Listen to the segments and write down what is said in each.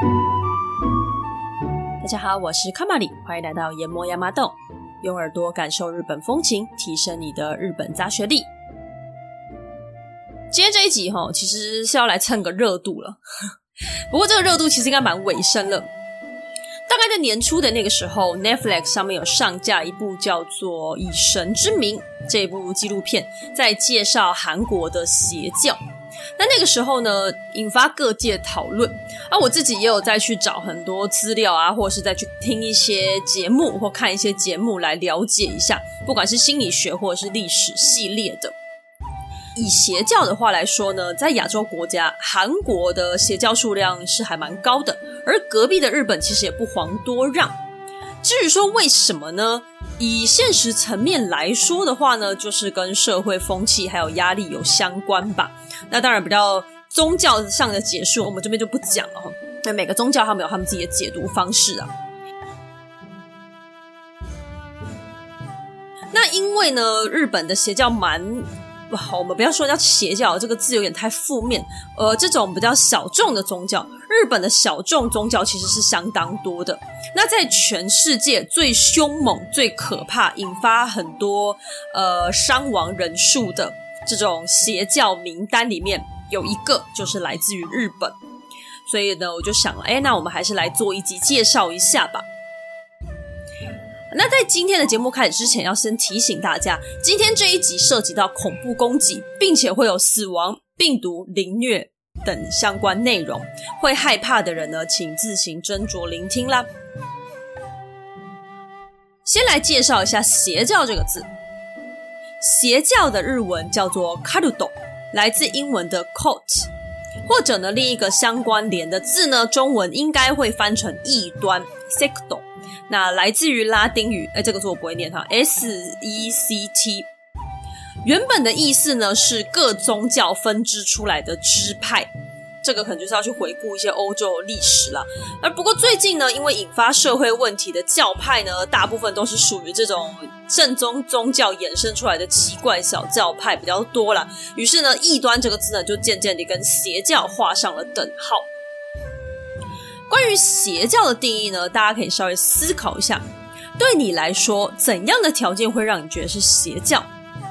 大家好，我是卡玛里，欢迎来到研磨亚麻豆，用耳朵感受日本风情，提升你的日本杂学力。今天这一集哈，其实是要来蹭个热度了。不过这个热度其实应该蛮尾声了。大概在年初的那个时候，Netflix 上面有上架一部叫做《以神之名》这一部纪录片，在介绍韩国的邪教。那那个时候呢，引发各界讨论。而我自己也有再去找很多资料啊，或者是再去听一些节目或看一些节目来了解一下，不管是心理学或者是历史系列的。以邪教的话来说呢，在亚洲国家，韩国的邪教数量是还蛮高的，而隔壁的日本其实也不遑多让。至于说为什么呢？以现实层面来说的话呢，就是跟社会风气还有压力有相关吧。那当然，比较宗教上的解说，我们这边就不讲了哈。那每个宗教他们有他们自己的解读方式啊。那因为呢，日本的邪教蛮。不好，我们不要说叫邪教，这个字有点太负面。呃，这种比较小众的宗教，日本的小众宗教其实是相当多的。那在全世界最凶猛、最可怕、引发很多呃伤亡人数的这种邪教名单里面，有一个就是来自于日本。所以呢，我就想了，哎，那我们还是来做一集介绍一下吧。那在今天的节目开始之前，要先提醒大家，今天这一集涉及到恐怖攻击，并且会有死亡、病毒、凌虐等相关内容，会害怕的人呢，请自行斟酌聆听啦。先来介绍一下“邪教”这个字，“邪教”的日文叫做 “karuto”，来自英文的 “cult”，或者呢，另一个相关联的字呢，中文应该会翻成“异端 ”（sect）。那来自于拉丁语，哎，这个字我不会念哈，S E C T，原本的意思呢是各宗教分支出来的支派，这个可能就是要去回顾一些欧洲历史啦。而不过最近呢，因为引发社会问题的教派呢，大部分都是属于这种正宗宗教衍生出来的奇怪小教派比较多啦。于是呢，异端这个字呢，就渐渐地跟邪教画上了等号。关于邪教的定义呢，大家可以稍微思考一下。对你来说，怎样的条件会让你觉得是邪教？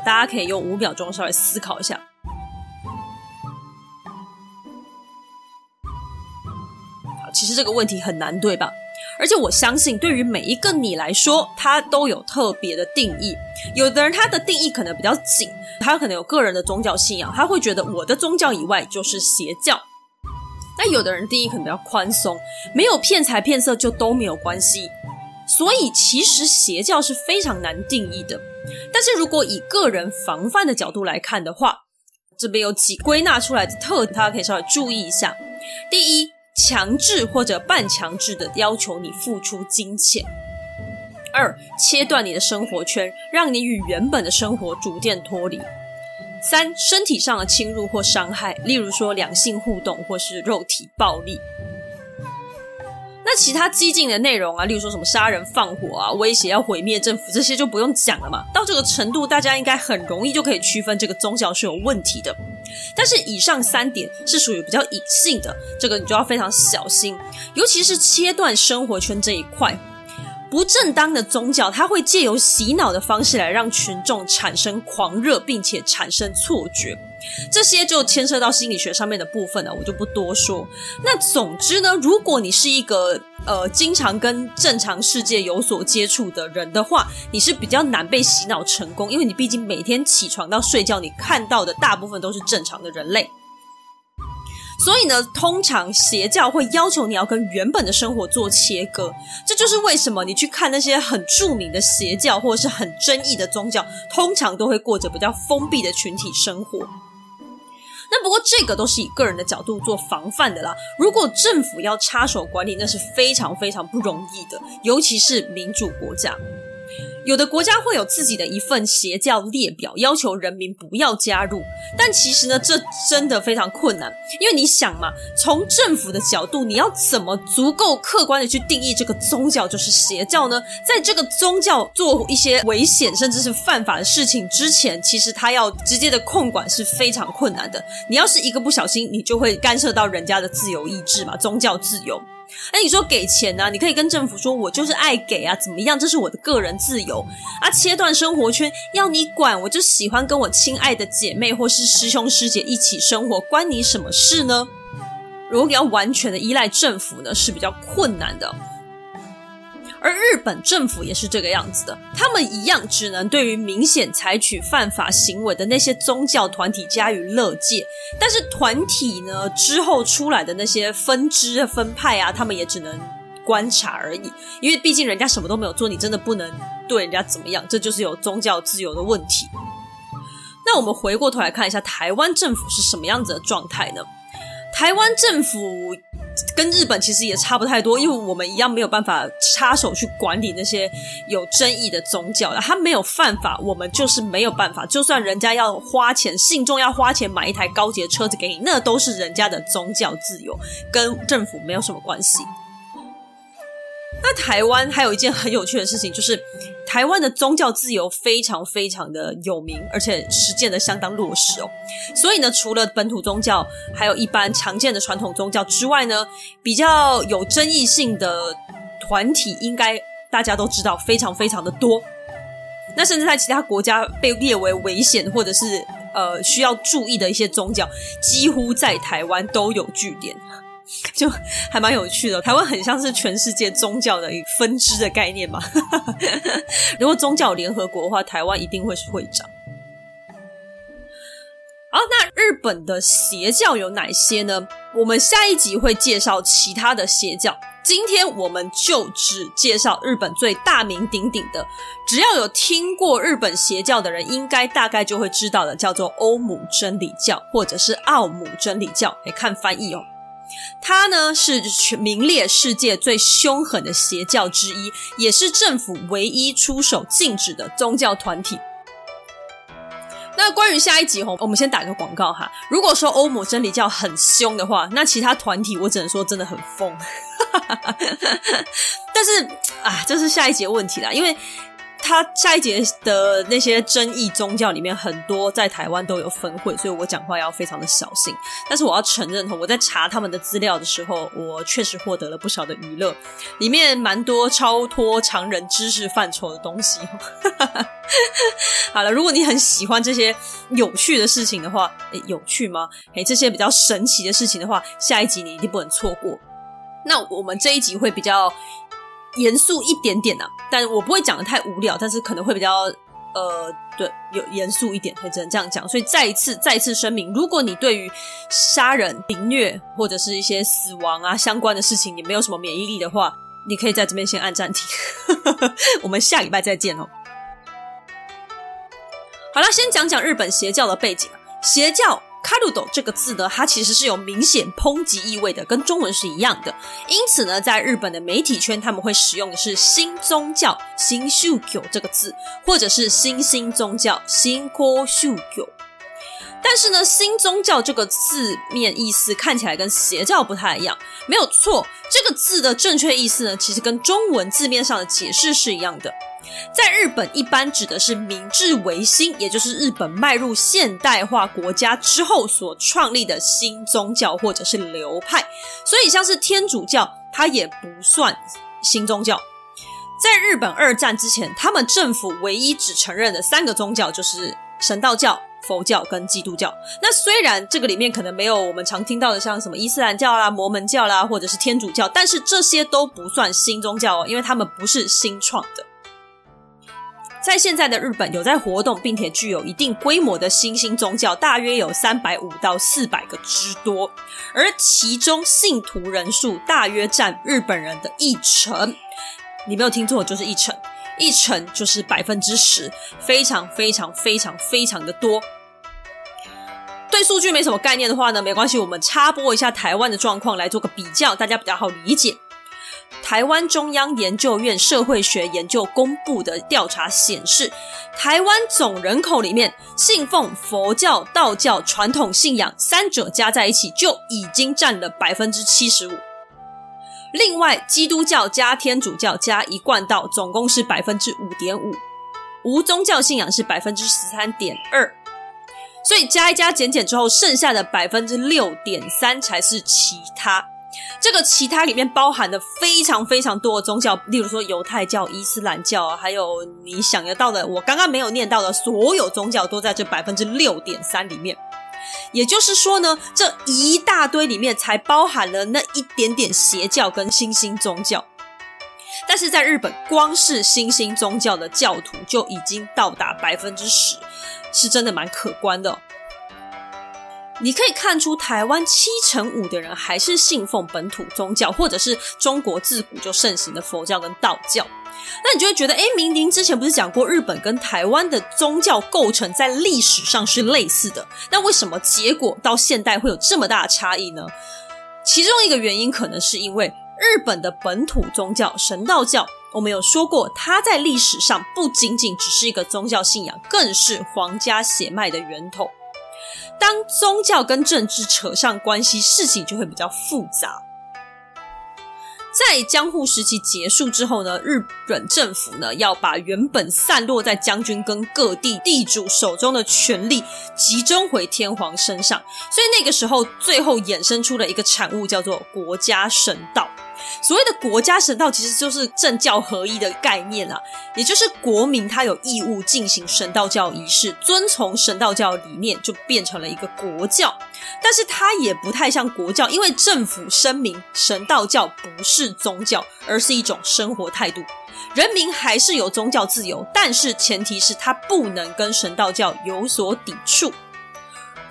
大家可以用五秒钟稍微思考一下。其实这个问题很难，对吧？而且我相信，对于每一个你来说，它都有特别的定义。有的人他的定义可能比较紧，他可能有个人的宗教信仰，他会觉得我的宗教以外就是邪教。那有的人定义可能比较宽松，没有骗财骗色就都没有关系。所以其实邪教是非常难定义的。但是如果以个人防范的角度来看的话，这边有几归纳出来的特点，大家可以稍微注意一下。第一，强制或者半强制的要求你付出金钱；二，切断你的生活圈，让你与原本的生活逐渐脱离。三、身体上的侵入或伤害，例如说两性互动或是肉体暴力。那其他激进的内容啊，例如说什么杀人放火啊、威胁要毁灭政府，这些就不用讲了嘛。到这个程度，大家应该很容易就可以区分这个宗教是有问题的。但是以上三点是属于比较隐性的，这个你就要非常小心，尤其是切断生活圈这一块。不正当的宗教，它会借由洗脑的方式来让群众产生狂热，并且产生错觉。这些就牵涉到心理学上面的部分了，我就不多说。那总之呢，如果你是一个呃经常跟正常世界有所接触的人的话，你是比较难被洗脑成功，因为你毕竟每天起床到睡觉，你看到的大部分都是正常的人类。所以呢，通常邪教会要求你要跟原本的生活做切割，这就是为什么你去看那些很著名的邪教或者是很争议的宗教，通常都会过着比较封闭的群体生活。那不过这个都是以个人的角度做防范的啦。如果政府要插手管理，那是非常非常不容易的，尤其是民主国家。有的国家会有自己的一份邪教列表，要求人民不要加入。但其实呢，这真的非常困难，因为你想嘛，从政府的角度，你要怎么足够客观的去定义这个宗教就是邪教呢？在这个宗教做一些危险甚至是犯法的事情之前，其实他要直接的控管是非常困难的。你要是一个不小心，你就会干涉到人家的自由意志嘛，宗教自由。哎，你说给钱呢，你可以跟政府说，我就是爱给啊，怎么样？这是我的个人自由啊。切断生活圈要你管，我就喜欢跟我亲爱的姐妹或是师兄师姐一起生活，关你什么事呢？如果你要完全的依赖政府呢，是比较困难的。而日本政府也是这个样子的，他们一样只能对于明显采取犯法行为的那些宗教团体加以勒戒，但是团体呢之后出来的那些分支分派啊，他们也只能观察而已，因为毕竟人家什么都没有做，你真的不能对人家怎么样，这就是有宗教自由的问题。那我们回过头来看一下台湾政府是什么样子的状态呢？台湾政府。跟日本其实也差不太多，因为我们一样没有办法插手去管理那些有争议的宗教，他没有犯法，我们就是没有办法。就算人家要花钱，信众要花钱买一台高级的车子给你，那都是人家的宗教自由，跟政府没有什么关系。那台湾还有一件很有趣的事情，就是台湾的宗教自由非常非常的有名，而且实践的相当落实哦。所以呢，除了本土宗教，还有一般常见的传统宗教之外呢，比较有争议性的团体，应该大家都知道，非常非常的多。那甚至在其他国家被列为危险或者是呃需要注意的一些宗教，几乎在台湾都有据点。就还蛮有趣的，台湾很像是全世界宗教的一分支的概念嘛。如果宗教联合国的话，台湾一定会是会长。好，那日本的邪教有哪些呢？我们下一集会介绍其他的邪教，今天我们就只介绍日本最大名鼎鼎的，只要有听过日本邪教的人，应该大概就会知道的，叫做欧姆真理教，或者是奥姆真理教。来看翻译哦。它呢是全名列世界最凶狠的邪教之一，也是政府唯一出手禁止的宗教团体。那关于下一集吼，我们先打个广告哈。如果说欧姆真理教很凶的话，那其他团体我只能说真的很疯。但是啊，这是下一节问题啦，因为。他下一节的那些争议宗教里面，很多在台湾都有分会，所以我讲话要非常的小心。但是我要承认，我在查他们的资料的时候，我确实获得了不少的娱乐，里面蛮多超脱常人知识范畴的东西。好了，如果你很喜欢这些有趣的事情的话，诶，有趣吗？诶，这些比较神奇的事情的话，下一集你一定不能错过。那我们这一集会比较。严肃一点点呐、啊，但我不会讲得太无聊，但是可能会比较呃，对，有严肃一点，会只能这样讲。所以再一次，再一次声明，如果你对于杀人、凌虐或者是一些死亡啊相关的事情，你没有什么免疫力的话，你可以在这边先按暂停。我们下礼拜再见哦。好了，先讲讲日本邪教的背景。邪教。卡路斗这个字呢，它其实是有明显抨击意味的，跟中文是一样的。因此呢，在日本的媒体圈，他们会使用的是“新宗教”“新宗教”这个字，或者是“新兴宗教”“新兴宗教”。但是呢，“新宗教”这个字面意思看起来跟邪教不太一样。没有错，这个字的正确意思呢，其实跟中文字面上的解释是一样的。在日本，一般指的是明治维新，也就是日本迈入现代化国家之后所创立的新宗教或者是流派。所以，像是天主教，它也不算新宗教。在日本二战之前，他们政府唯一只承认的三个宗教就是神道教、佛教跟基督教。那虽然这个里面可能没有我们常听到的像什么伊斯兰教啦、摩门教啦，或者是天主教，但是这些都不算新宗教哦，因为他们不是新创的。在现在的日本，有在活动并且具有一定规模的新兴宗教，大约有三百五到四百个之多，而其中信徒人数大约占日本人的一成。你没有听错，就是一成，一成就是百分之十，非常非常非常非常的多。对数据没什么概念的话呢，没关系，我们插播一下台湾的状况来做个比较，大家比较好理解。台湾中央研究院社会学研究公布的调查显示，台湾总人口里面信奉佛教、道教传统信仰三者加在一起就已经占了百分之七十五。另外，基督教加天主教加一贯道总共是百分之五点五，无宗教信仰是百分之十三点二。所以加一加减减之后，剩下的百分之六点三才是其他。这个其他里面包含的非常非常多的宗教，例如说犹太教、伊斯兰教，还有你想得到的，我刚刚没有念到的所有宗教，都在这百分之六点三里面。也就是说呢，这一大堆里面才包含了那一点点邪教跟新兴宗教。但是在日本，光是新兴宗教的教徒就已经到达百分之十，是真的蛮可观的。你可以看出，台湾七成五的人还是信奉本土宗教，或者是中国自古就盛行的佛教跟道教。那你就会觉得，诶，明明之前不是讲过日本跟台湾的宗教构成在历史上是类似的，那为什么结果到现代会有这么大的差异呢？其中一个原因可能是因为日本的本土宗教神道教，我们有说过，它在历史上不仅仅只是一个宗教信仰，更是皇家血脉的源头。当宗教跟政治扯上关系，事情就会比较复杂。在江户时期结束之后呢，日本政府呢要把原本散落在将军跟各地地主手中的权力集中回天皇身上，所以那个时候最后衍生出了一个产物，叫做国家神道。所谓的国家神道，其实就是政教合一的概念啊，也就是国民他有义务进行神道教仪式，遵从神道教理念，就变成了一个国教。但是它也不太像国教，因为政府声明神道教不是宗教，而是一种生活态度，人民还是有宗教自由，但是前提是他不能跟神道教有所抵触。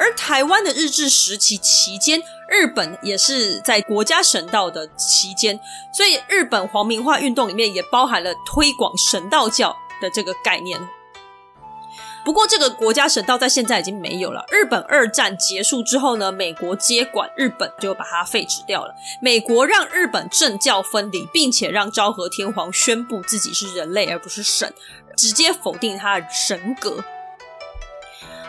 而台湾的日治时期期间，日本也是在国家神道的期间，所以日本皇民化运动里面也包含了推广神道教的这个概念。不过，这个国家神道在现在已经没有了。日本二战结束之后呢，美国接管日本，就把它废止掉了。美国让日本政教分离，并且让昭和天皇宣布自己是人类而不是神，直接否定他的神格。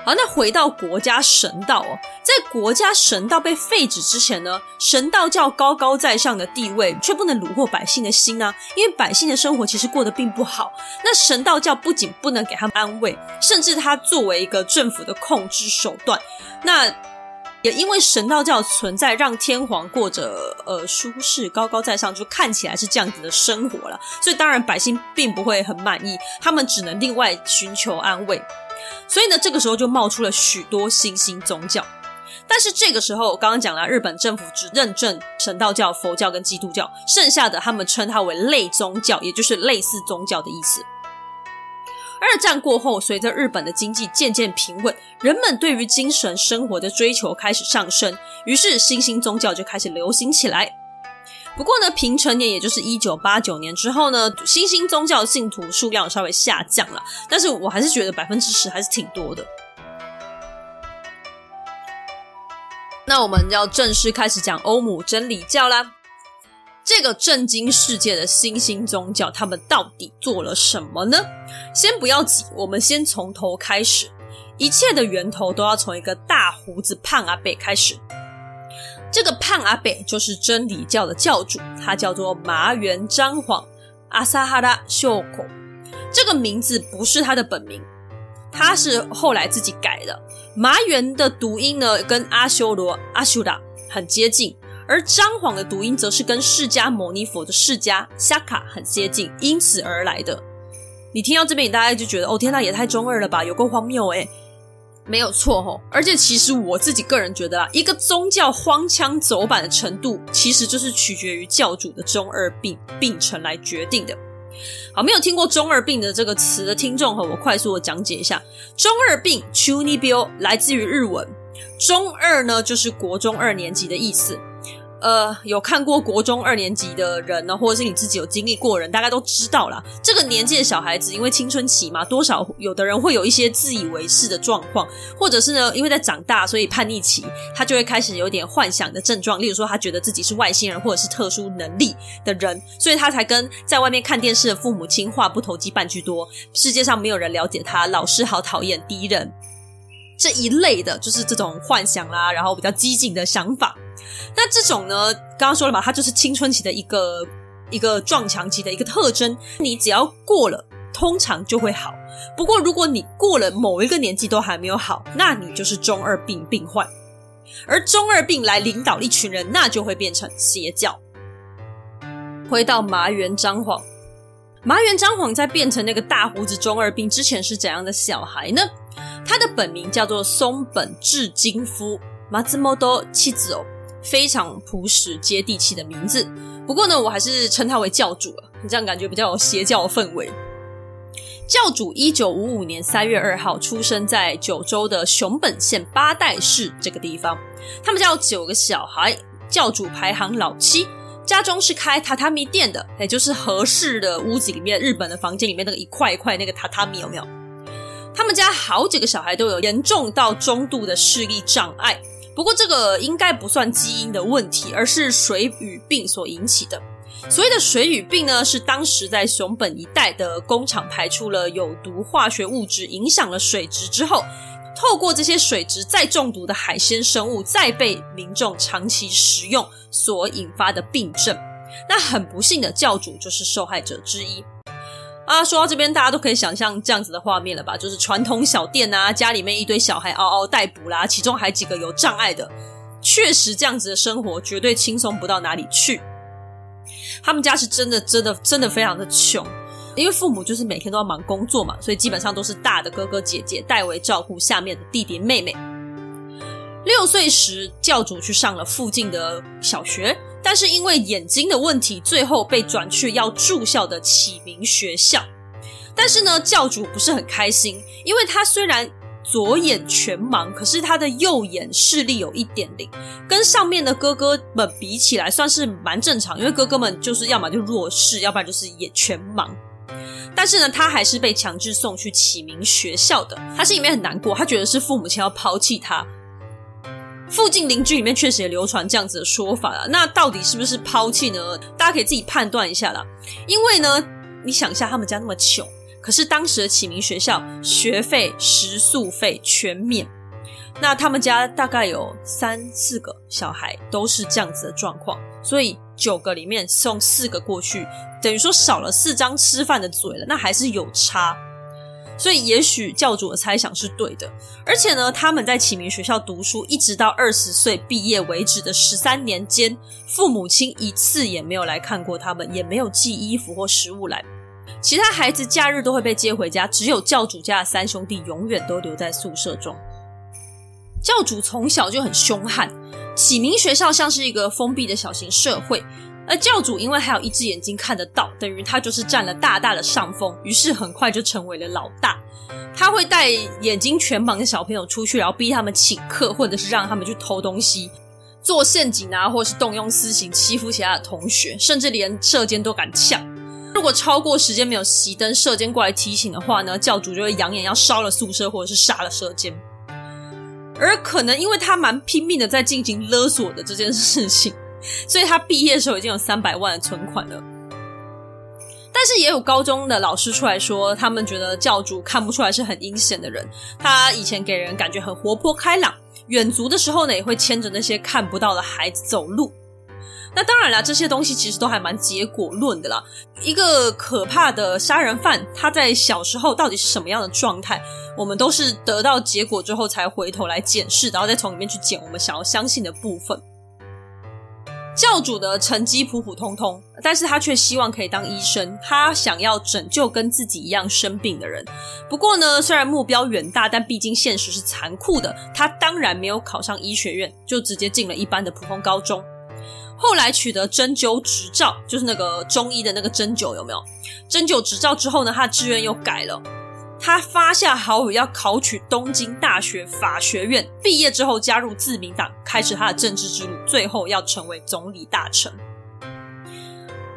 好，那回到国家神道哦，在国家神道被废止之前呢，神道教高高在上的地位却不能虏获百姓的心啊，因为百姓的生活其实过得并不好。那神道教不仅不能给他们安慰，甚至它作为一个政府的控制手段，那也因为神道教存在，让天皇过着呃舒适、高高在上，就看起来是这样子的生活了。所以当然百姓并不会很满意，他们只能另外寻求安慰。所以呢，这个时候就冒出了许多新兴宗教。但是这个时候，刚刚讲了，日本政府只认证神道教、佛教跟基督教，剩下的他们称它为类宗教，也就是类似宗教的意思。二战过后，随着日本的经济渐渐平稳，人们对于精神生活的追求开始上升，于是新兴宗教就开始流行起来。不过呢，平成年也就是一九八九年之后呢，新兴宗教信徒数量稍微下降了，但是我还是觉得百分之十还是挺多的。那我们要正式开始讲欧姆真理教啦。这个震惊世界的新兴宗教，他们到底做了什么呢？先不要急，我们先从头开始，一切的源头都要从一个大胡子胖阿伯开始。这个胖阿伯就是真理教的教主，他叫做麻原彰晃阿萨哈拉秀口。这个名字不是他的本名，他是后来自己改的。麻原的读音呢，跟阿修罗阿修达很接近，而彰晃的读音则是跟释迦牟尼佛的释迦夏卡很接近，因此而来的。你听到这边，你大概就觉得哦，天哪，也太中二了吧，有够荒谬诶。没有错吼，而且其实我自己个人觉得啊，一个宗教荒腔走板的程度，其实就是取决于教主的中二病病程来决定的。好，没有听过中二病的这个词的听众和我快速的讲解一下，中二病 c h u n i b i l 来自于日文，中二呢就是国中二年级的意思。呃，有看过国中二年级的人呢，或者是你自己有经历过人，大概都知道啦。这个年纪的小孩子，因为青春期嘛，多少有的人会有一些自以为是的状况，或者是呢，因为在长大，所以叛逆期，他就会开始有点幻想的症状。例如说，他觉得自己是外星人，或者是特殊能力的人，所以他才跟在外面看电视的父母亲话不投机半句多。世界上没有人了解他，老师好讨厌，敌人这一类的，就是这种幻想啦，然后比较激进的想法。那这种呢，刚刚说了嘛，它就是青春期的一个一个撞墙期的一个特征。你只要过了，通常就会好。不过如果你过了某一个年纪都还没有好，那你就是中二病病患。而中二病来领导一群人，那就会变成邪教。回到麻原彰晃，麻原彰晃在变成那个大胡子中二病之前是怎样的小孩呢？他的本名叫做松本智金夫 Matsumoto c h i z o 非常朴实接地气的名字。不过呢，我还是称他为教主了，你这样感觉比较有邪教的氛围。教主一九五五年三月二号出生在九州的熊本县八代市这个地方。他们家有九个小孩，教主排行老七，家中是开榻榻米店的，也就是合适的屋子里面，日本的房间里面那个一块一块那个榻榻米有没有？他们家好几个小孩都有严重到中度的视力障碍，不过这个应该不算基因的问题，而是水俣病所引起的。所谓的水俣病呢，是当时在熊本一带的工厂排出了有毒化学物质，影响了水质之后，透过这些水质再中毒的海鲜生物，再被民众长期食用所引发的病症。那很不幸的，教主就是受害者之一。啊，说到这边，大家都可以想象这样子的画面了吧？就是传统小店啊，家里面一堆小孩嗷嗷待哺啦，其中还几个有障碍的，确实这样子的生活绝对轻松不到哪里去。他们家是真的、真的、真的非常的穷，因为父母就是每天都要忙工作嘛，所以基本上都是大的哥哥姐姐代为照顾下面的弟弟妹妹。六岁时，教主去上了附近的小学，但是因为眼睛的问题，最后被转去要住校的启明学校。但是呢，教主不是很开心，因为他虽然左眼全盲，可是他的右眼视力有一点零，跟上面的哥哥们比起来算是蛮正常。因为哥哥们就是要么就弱视，要不然就是眼全盲。但是呢，他还是被强制送去启明学校的。他心里面很难过，他觉得是父母亲要抛弃他。附近邻居里面确实也流传这样子的说法了。那到底是不是抛弃呢？大家可以自己判断一下啦。因为呢，你想一下，他们家那么穷。可是当时的启明学校学费、食宿费全免，那他们家大概有三四个小孩都是这样子的状况，所以九个里面送四个过去，等于说少了四张吃饭的嘴了，那还是有差。所以也许教主的猜想是对的，而且呢，他们在启明学校读书，一直到二十岁毕业为止的十三年间，父母亲一次也没有来看过他们，也没有寄衣服或食物来。其他孩子假日都会被接回家，只有教主家的三兄弟永远都留在宿舍中。教主从小就很凶悍，启明学校像是一个封闭的小型社会，而教主因为还有一只眼睛看得到，等于他就是占了大大的上风，于是很快就成为了老大。他会带眼睛全盲的小朋友出去，然后逼他们请客，或者是让他们去偷东西、做陷阱啊，或者是动用私刑欺负其他的同学，甚至连射箭都敢呛。如果超过时间没有熄灯，射箭过来提醒的话呢，教主就会扬言要烧了宿舍，或者是杀了射箭。而可能因为他蛮拼命的在进行勒索的这件事情，所以他毕业的时候已经有三百万的存款了。但是也有高中的老师出来说，他们觉得教主看不出来是很阴险的人，他以前给人感觉很活泼开朗，远足的时候呢也会牵着那些看不到的孩子走路。那当然啦，这些东西其实都还蛮结果论的啦。一个可怕的杀人犯，他在小时候到底是什么样的状态，我们都是得到结果之后才回头来检视，然后再从里面去捡我们想要相信的部分。教主的成绩普普通通，但是他却希望可以当医生，他想要拯救跟自己一样生病的人。不过呢，虽然目标远大，但毕竟现实是残酷的，他当然没有考上医学院，就直接进了一般的普通高中。后来取得针灸执照，就是那个中医的那个针灸，有没有？针灸执照之后呢，他的志愿又改了。他发下豪语要考取东京大学法学院，毕业之后加入自民党，开始他的政治之路，最后要成为总理大臣。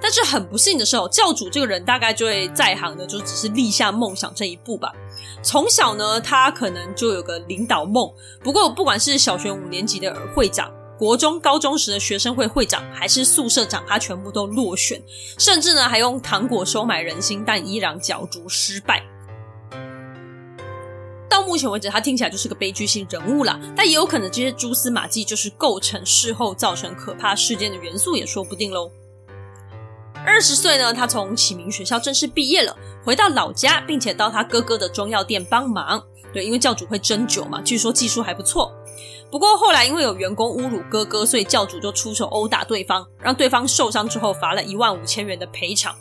但是很不幸的是，教主这个人大概就会在行的，就只是立下梦想这一步吧。从小呢，他可能就有个领导梦。不过，不管是小学五年级的会长，国中、高中时的学生会会长还是宿舍长，他全部都落选，甚至呢还用糖果收买人心，但依然角逐失败。目前为止，他听起来就是个悲剧性人物啦，但也有可能这些蛛丝马迹就是构成事后造成可怕事件的元素，也说不定喽。二十岁呢，他从启明学校正式毕业了，回到老家，并且到他哥哥的中药店帮忙。对，因为教主会针灸嘛，据说技术还不错。不过后来因为有员工侮辱哥哥，所以教主就出手殴打对方，让对方受伤之后罚了一万五千元的赔偿。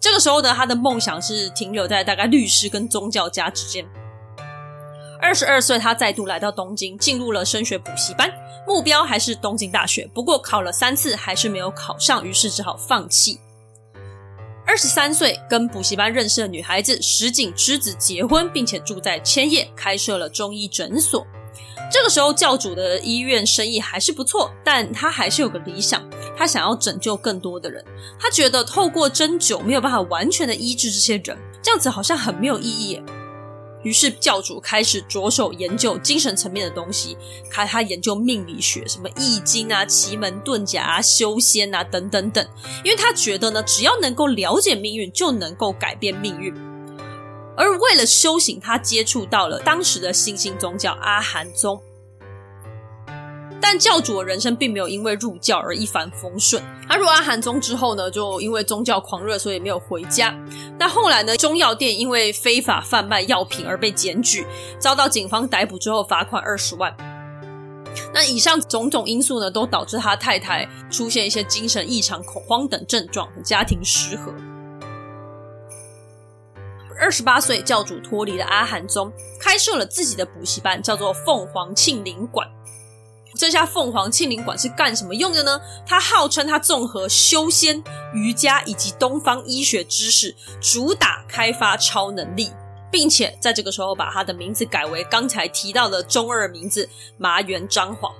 这个时候呢，他的梦想是停留在大概律师跟宗教家之间。二十二岁，他再度来到东京，进入了升学补习班，目标还是东京大学。不过考了三次还是没有考上，于是只好放弃。二十三岁，跟补习班认识的女孩子石井之子结婚，并且住在千叶，开设了中医诊所。这个时候，教主的医院生意还是不错，但他还是有个理想，他想要拯救更多的人。他觉得透过针灸没有办法完全的医治这些人，这样子好像很没有意义。于是教主开始着手研究精神层面的东西，开他研究命理学，什么易经啊、奇门遁甲啊、修仙啊等等等。因为他觉得呢，只要能够了解命运，就能够改变命运。而为了修行，他接触到了当时的新兴宗教阿含宗。但教主的人生并没有因为入教而一帆风顺。他入阿含宗之后呢，就因为宗教狂热，所以没有回家。那后来呢，中药店因为非法贩卖药品而被检举，遭到警方逮捕之后罚款二十万。那以上种种因素呢，都导致他太太出现一些精神异常、恐慌等症状，家庭失和。二十八岁，教主脱离了阿含宗，开设了自己的补习班，叫做凤凰庆龄馆。这家凤凰庆龄馆是干什么用的呢？它号称它综合修仙、瑜伽以及东方医学知识，主打开发超能力，并且在这个时候把它的名字改为刚才提到的中二名字麻原彰晃。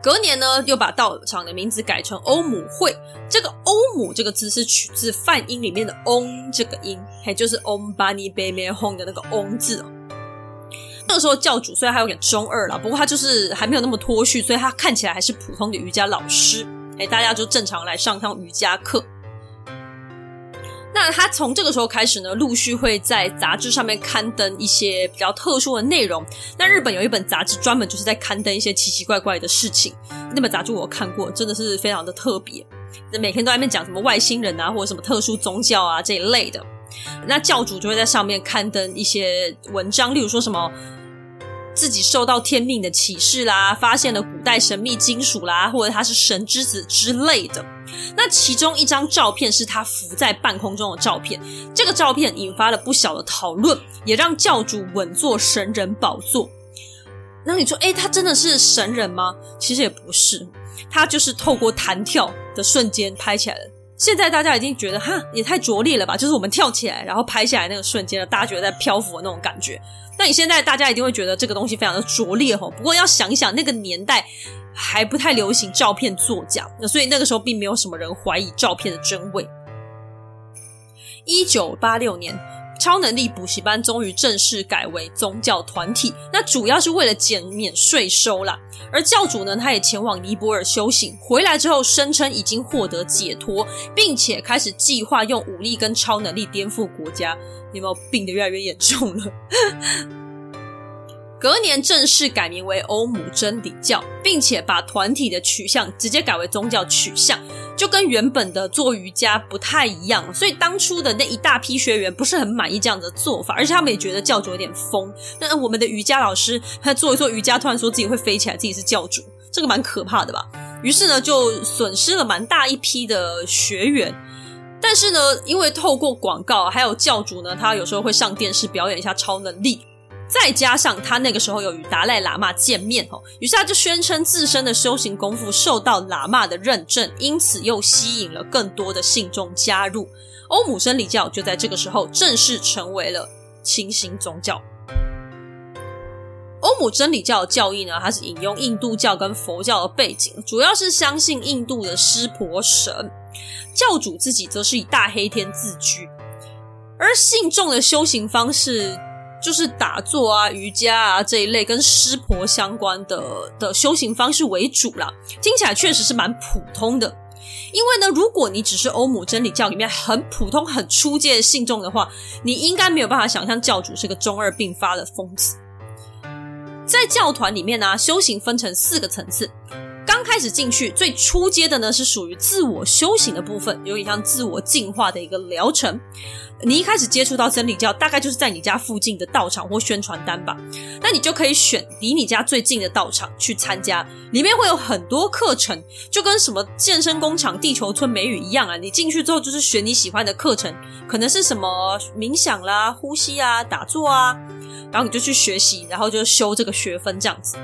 隔年呢，又把道场的名字改成欧姆会。这个欧姆这个字是取自梵音里面的嗡这个音，还就是 Om Mani Padme Hum 的那个嗡字。那个时候教主虽然还有点中二了，不过他就是还没有那么脱序，所以他看起来还是普通的瑜伽老师。哎，大家就正常来上上瑜伽课。那他从这个时候开始呢，陆续会在杂志上面刊登一些比较特殊的内容。那日本有一本杂志专门就是在刊登一些奇奇怪怪的事情。那本杂志我看过，真的是非常的特别。每天都在那边讲什么外星人啊，或者什么特殊宗教啊这一类的。那教主就会在上面刊登一些文章，例如说什么。自己受到天命的启示啦，发现了古代神秘金属啦，或者他是神之子之类的。那其中一张照片是他浮在半空中的照片，这个照片引发了不小的讨论，也让教主稳坐神人宝座。那你说，诶，他真的是神人吗？其实也不是，他就是透过弹跳的瞬间拍起来的。现在大家已经觉得，哈，也太拙劣了吧？就是我们跳起来，然后拍下来那个瞬间，大家觉得在漂浮的那种感觉。那你现在大家一定会觉得这个东西非常的拙劣吼，不过要想一想，那个年代还不太流行照片作假，那所以那个时候并没有什么人怀疑照片的真伪。一九八六年，超能力补习班终于正式改为宗教团体，那主要是为了减免税收啦。而教主呢，他也前往尼泊尔修行，回来之后声称已经获得解脱，并且开始计划用武力跟超能力颠覆国家。你有没有病得越来越严重了？隔年正式改名为欧姆真理教，并且把团体的取向直接改为宗教取向，就跟原本的做瑜伽不太一样。所以当初的那一大批学员不是很满意这样的做法，而且他们也觉得教主有点疯。那我们的瑜伽老师他做一做瑜伽，突然说自己会飞起来，自己是教主，这个蛮可怕的吧？于是呢，就损失了蛮大一批的学员。但是呢，因为透过广告，还有教主呢，他有时候会上电视表演一下超能力。再加上他那个时候有与达赖喇嘛见面哦，于是他就宣称自身的修行功夫受到喇嘛的认证，因此又吸引了更多的信众加入。欧姆真理教就在这个时候正式成为了清新宗教。欧姆真理教的教义呢，它是引用印度教跟佛教的背景，主要是相信印度的湿婆神。教主自己则是以大黑天自居，而信众的修行方式。就是打坐啊、瑜伽啊这一类跟湿婆相关的的修行方式为主啦，听起来确实是蛮普通的。因为呢，如果你只是欧姆真理教里面很普通、很初阶的信众的话，你应该没有办法想象教主是个中二病发的疯子。在教团里面呢、修行分成四个层次。刚开始进去，最初阶的呢是属于自我修行的部分，有点像自我净化的一个疗程。你一开始接触到真理教，大概就是在你家附近的道场或宣传单吧。那你就可以选离你家最近的道场去参加，里面会有很多课程，就跟什么健身工厂、地球村美语一样啊。你进去之后就是选你喜欢的课程，可能是什么冥想啦、呼吸啊、打坐啊，然后你就去学习，然后就修这个学分这样子。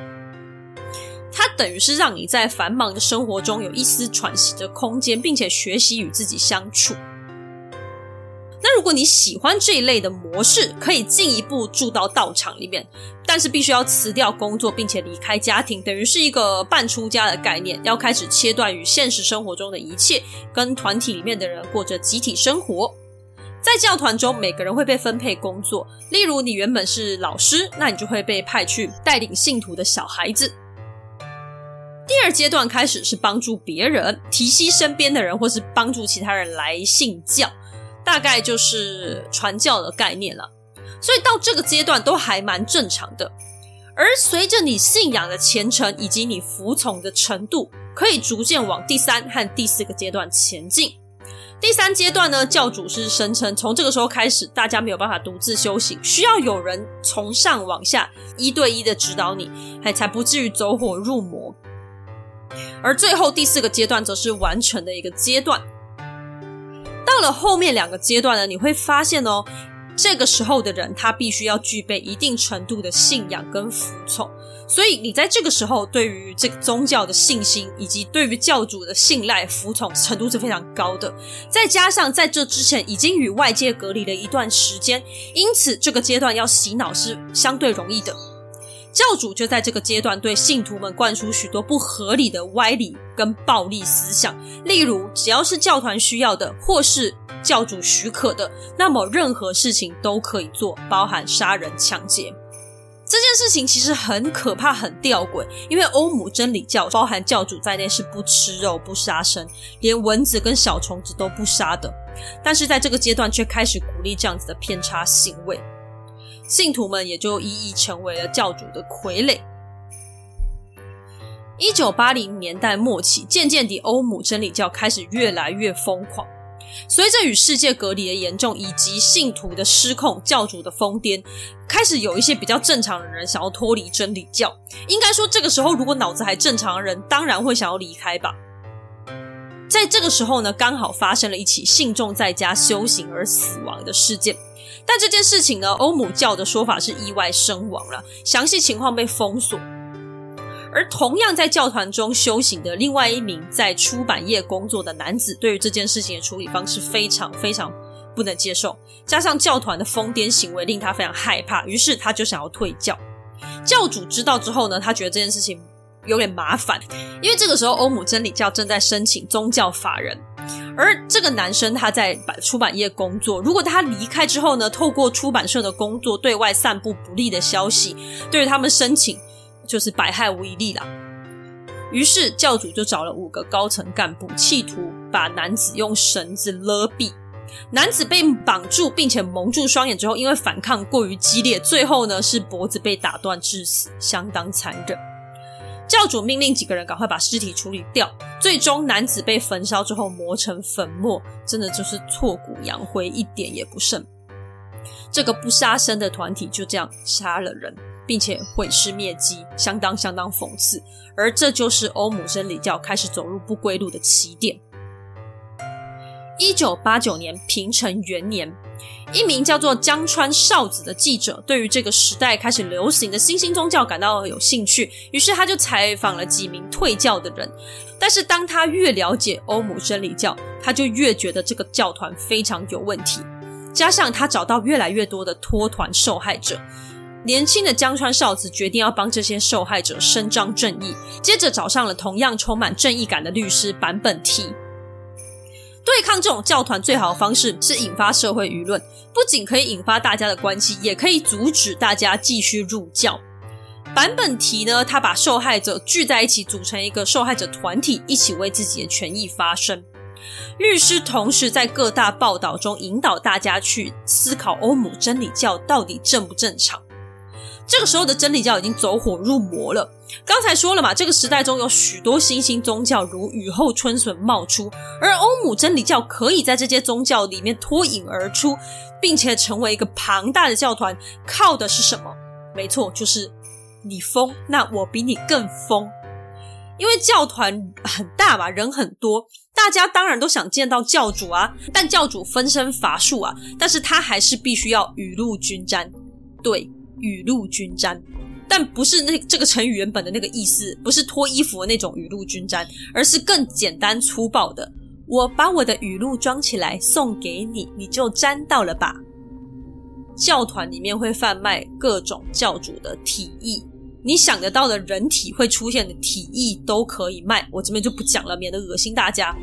它等于是让你在繁忙的生活中有一丝喘息的空间，并且学习与自己相处。那如果你喜欢这一类的模式，可以进一步住到道场里面，但是必须要辞掉工作，并且离开家庭，等于是一个半出家的概念，要开始切断与现实生活中的一切，跟团体里面的人过着集体生活。在教团中，每个人会被分配工作，例如你原本是老师，那你就会被派去带领信徒的小孩子。第二阶段开始是帮助别人，提携身边的人，或是帮助其他人来信教，大概就是传教的概念了。所以到这个阶段都还蛮正常的。而随着你信仰的虔诚以及你服从的程度，可以逐渐往第三和第四个阶段前进。第三阶段呢，教主是声称从这个时候开始，大家没有办法独自修行，需要有人从上往下一对一的指导你，还才不至于走火入魔。而最后第四个阶段则是完成的一个阶段。到了后面两个阶段呢，你会发现哦，这个时候的人他必须要具备一定程度的信仰跟服从，所以你在这个时候对于这个宗教的信心以及对于教主的信赖服从程度是非常高的。再加上在这之前已经与外界隔离了一段时间，因此这个阶段要洗脑是相对容易的。教主就在这个阶段对信徒们灌输许多不合理的歪理跟暴力思想，例如只要是教团需要的或是教主许可的，那么任何事情都可以做，包含杀人、抢劫。这件事情其实很可怕、很吊诡，因为欧姆真理教包含教主在内是不吃肉、不杀生，连蚊子跟小虫子都不杀的，但是在这个阶段却开始鼓励这样子的偏差行为。信徒们也就一一成为了教主的傀儡。一九八零年代末期，渐渐地，欧姆真理教开始越来越疯狂。随着与世界隔离的严重，以及信徒的失控、教主的疯癫，开始有一些比较正常的人想要脱离真理教。应该说，这个时候如果脑子还正常的人，当然会想要离开吧。在这个时候呢，刚好发生了一起信众在家修行而死亡的事件。但这件事情呢，欧姆教的说法是意外身亡了，详细情况被封锁。而同样在教团中修行的另外一名在出版业工作的男子，对于这件事情的处理方式非常非常不能接受，加上教团的疯癫行为令他非常害怕，于是他就想要退教。教主知道之后呢，他觉得这件事情有点麻烦，因为这个时候欧姆真理教正在申请宗教法人。而这个男生他在出版业工作，如果他离开之后呢，透过出版社的工作对外散布不利的消息，对于他们申请就是百害无一利了。于是教主就找了五个高层干部，企图把男子用绳子勒毙。男子被绑住并且蒙住双眼之后，因为反抗过于激烈，最后呢是脖子被打断致死，相当残忍。教主命令几个人赶快把尸体处理掉，最终男子被焚烧之后磨成粉末，真的就是挫骨扬灰，一点也不剩。这个不杀生的团体就这样杀了人，并且毁尸灭迹，相当相当讽刺。而这就是欧姆真理教开始走入不归路的起点。一九八九年平成元年。一名叫做江川少子的记者，对于这个时代开始流行的新兴宗教感到有兴趣，于是他就采访了几名退教的人。但是当他越了解欧姆真理教，他就越觉得这个教团非常有问题。加上他找到越来越多的脱团受害者，年轻的江川少子决定要帮这些受害者伸张正义，接着找上了同样充满正义感的律师坂本提。对抗这种教团最好的方式是引发社会舆论，不仅可以引发大家的关系，也可以阻止大家继续入教。版本提呢，他把受害者聚在一起，组成一个受害者团体，一起为自己的权益发声。律师同时在各大报道中引导大家去思考欧姆真理教到底正不正常。这个时候的真理教已经走火入魔了。刚才说了嘛，这个时代中有许多新兴宗教如雨后春笋冒出，而欧姆真理教可以在这些宗教里面脱颖而出，并且成为一个庞大的教团，靠的是什么？没错，就是你疯，那我比你更疯。因为教团很大嘛，人很多，大家当然都想见到教主啊。但教主分身乏术啊，但是他还是必须要雨露均沾。对，雨露均沾，但不是那这个成语原本的那个意思，不是脱衣服的那种雨露均沾，而是更简单粗暴的，我把我的雨露装起来送给你，你就沾到了吧。教团里面会贩卖各种教主的体液。你想得到的人体会出现的体液都可以卖，我这边就不讲了，免得恶心大家。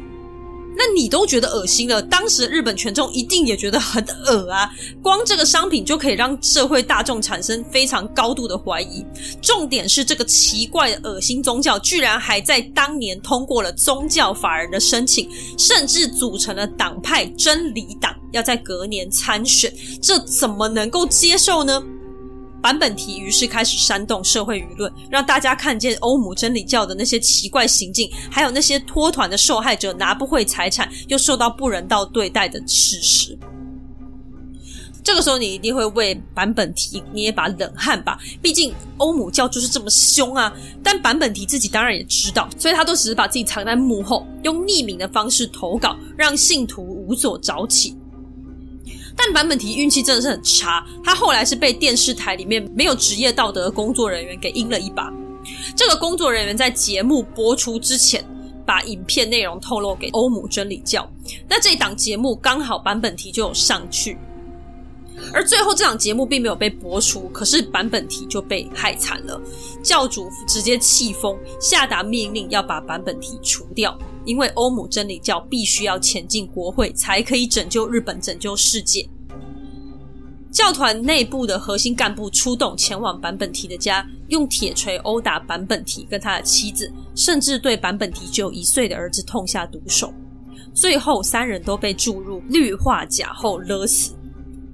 那你都觉得恶心了，当时日本群众一定也觉得很恶啊！光这个商品就可以让社会大众产生非常高度的怀疑。重点是这个奇怪的恶心宗教，居然还在当年通过了宗教法人的申请，甚至组成了党派真理党，要在隔年参选，这怎么能够接受呢？版本题于是开始煽动社会舆论，让大家看见欧姆真理教的那些奇怪行径，还有那些脱团的受害者拿不回财产又受到不人道对待的事实。这个时候，你一定会为版本提捏一把冷汗吧？毕竟欧姆教就是这么凶啊！但版本提自己当然也知道，所以他都只是把自己藏在幕后，用匿名的方式投稿，让信徒无所找起。但坂本提运气真的是很差，他后来是被电视台里面没有职业道德的工作人员给阴了一把。这个工作人员在节目播出之前，把影片内容透露给欧姆真理教。那这档节目刚好坂本提就有上去，而最后这档节目并没有被播出，可是坂本提就被害惨了。教主直接气疯，下达命令要把坂本提除掉。因为欧姆真理教必须要前进国会，才可以拯救日本、拯救世界。教团内部的核心干部出动前往坂本提的家，用铁锤殴打坂本提跟他的妻子，甚至对坂本提只有一岁的儿子痛下毒手。最后，三人都被注入氯化钾后勒死。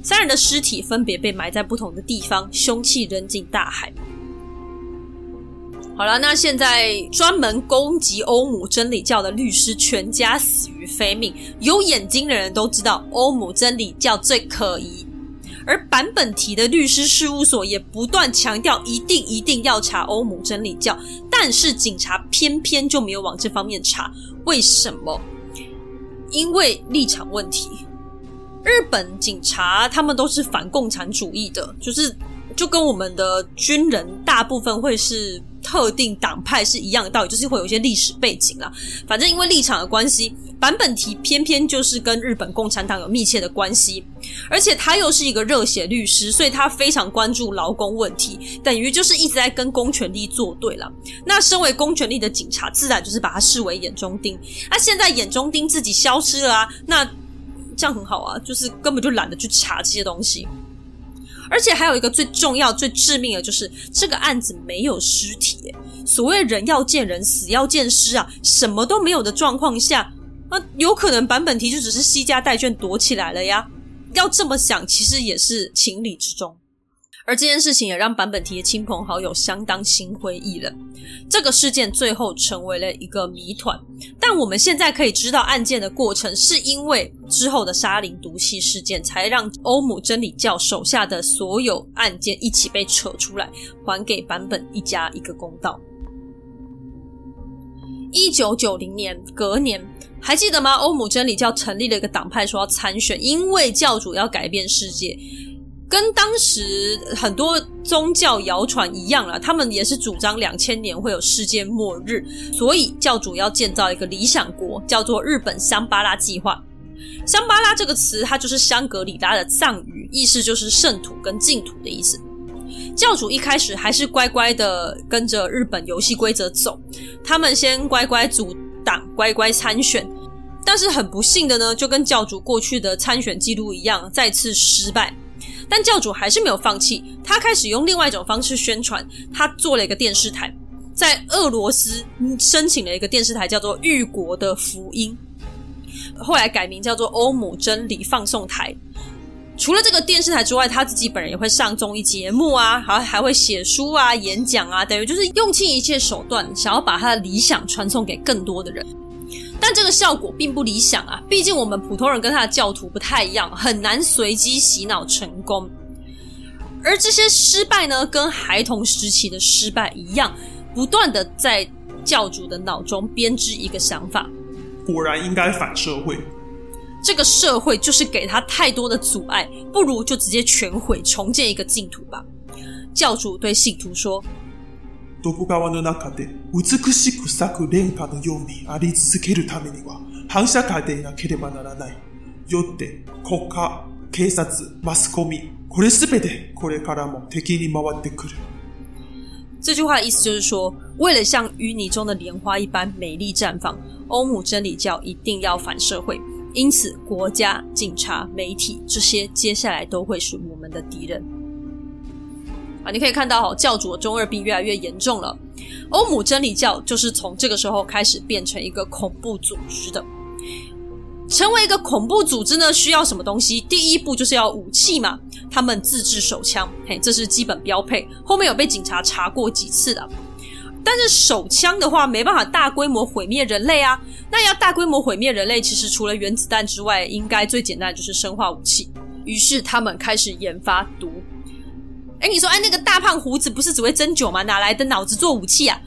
三人的尸体分别被埋在不同的地方，凶器扔进大海。好了，那现在专门攻击欧姆真理教的律师全家死于非命。有眼睛的人都知道，欧姆真理教最可疑。而版本提的律师事务所也不断强调，一定一定要查欧姆真理教，但是警察偏偏就没有往这方面查。为什么？因为立场问题。日本警察他们都是反共产主义的，就是就跟我们的军人大部分会是。特定党派是一样的道理，就是会有一些历史背景啦。反正因为立场的关系，坂本提偏偏就是跟日本共产党有密切的关系，而且他又是一个热血律师，所以他非常关注劳工问题，等于就是一直在跟公权力作对了。那身为公权力的警察，自然就是把他视为眼中钉。那现在眼中钉自己消失了啊，那这样很好啊，就是根本就懒得去查这些东西。而且还有一个最重要、最致命的就是这个案子没有尸体。所谓人要见人，死要见尸啊！什么都没有的状况下，那有可能版本题就只是西家带卷躲起来了呀。要这么想，其实也是情理之中。而这件事情也让坂本提的亲朋好友相当心灰意冷。这个事件最后成为了一个谜团，但我们现在可以知道案件的过程，是因为之后的沙林毒气事件，才让欧姆真理教手下的所有案件一起被扯出来，还给坂本一家一个公道。一九九零年，隔年，还记得吗？欧姆真理教成立了一个党派，说要参选，因为教主要改变世界。跟当时很多宗教谣传一样了，他们也是主张两千年会有世界末日，所以教主要建造一个理想国，叫做日本香巴拉计划。香巴拉这个词，它就是香格里拉的藏语，意思就是圣土跟净土的意思。教主一开始还是乖乖的跟着日本游戏规则走，他们先乖乖组党，乖乖参选，但是很不幸的呢，就跟教主过去的参选记录一样，再次失败。但教主还是没有放弃，他开始用另外一种方式宣传。他做了一个电视台，在俄罗斯申请了一个电视台，叫做“玉国的福音”，后来改名叫做“欧姆真理放送台”。除了这个电视台之外，他自己本人也会上综艺节目啊，还还会写书啊、演讲啊，等于就是用尽一切手段，想要把他的理想传送给更多的人。但这个效果并不理想啊，毕竟我们普通人跟他的教徒不太一样，很难随机洗脑成功。而这些失败呢，跟孩童时期的失败一样，不断的在教主的脑中编织一个想法：果然应该反社会。这个社会就是给他太多的阻碍，不如就直接全毁，重建一个净土吧。教主对信徒说：“ドブ川の中で美しく咲く莲花のようにあり続けるためには反社会でなければならない。よって国家、警察、マスコミ、これすべてこれからも敌に回ってくる。”这句话的意思就是说，为了像淤泥中的莲花一般美丽绽放，欧姆真理教一定要反社会。因此，国家、警察、媒体这些接下来都会是我们的敌人你可以看到，教主的中二病越来越严重了。欧姆真理教就是从这个时候开始变成一个恐怖组织的。成为一个恐怖组织呢，需要什么东西？第一步就是要武器嘛，他们自制手枪，嘿，这是基本标配。后面有被警察查过几次的。但是手枪的话没办法大规模毁灭人类啊，那要大规模毁灭人类，其实除了原子弹之外，应该最简单的就是生化武器。于是他们开始研发毒。哎，你说，哎，那个大胖胡子不是只会针灸吗？哪来的脑子做武器啊？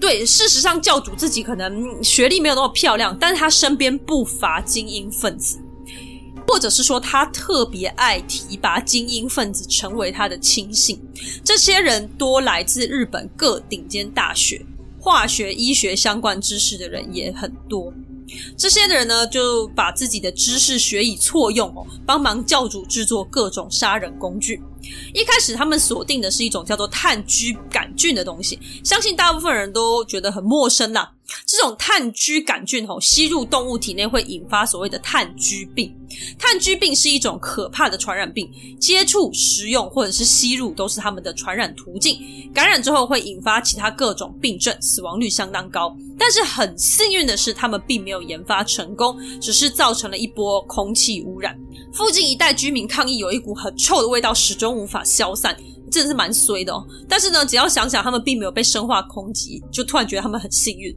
对，事实上教主自己可能学历没有那么漂亮，但是他身边不乏精英分子。或者是说，他特别爱提拔精英分子成为他的亲信，这些人多来自日本各顶尖大学，化学、医学相关知识的人也很多。这些的人呢，就把自己的知识学以错用哦，帮忙教主制作各种杀人工具。一开始他们锁定的是一种叫做炭疽杆菌的东西，相信大部分人都觉得很陌生呐。这种炭疽杆菌吼吸入动物体内会引发所谓的炭疽病。炭疽病是一种可怕的传染病，接触、食用或者是吸入都是他们的传染途径。感染之后会引发其他各种病症，死亡率相当高。但是很幸运的是，他们并没有研发成功，只是造成了一波空气污染。附近一带居民抗议，有一股很臭的味道，始终无法消散，真的是蛮衰的哦。但是呢，只要想想他们并没有被生化攻击，就突然觉得他们很幸运。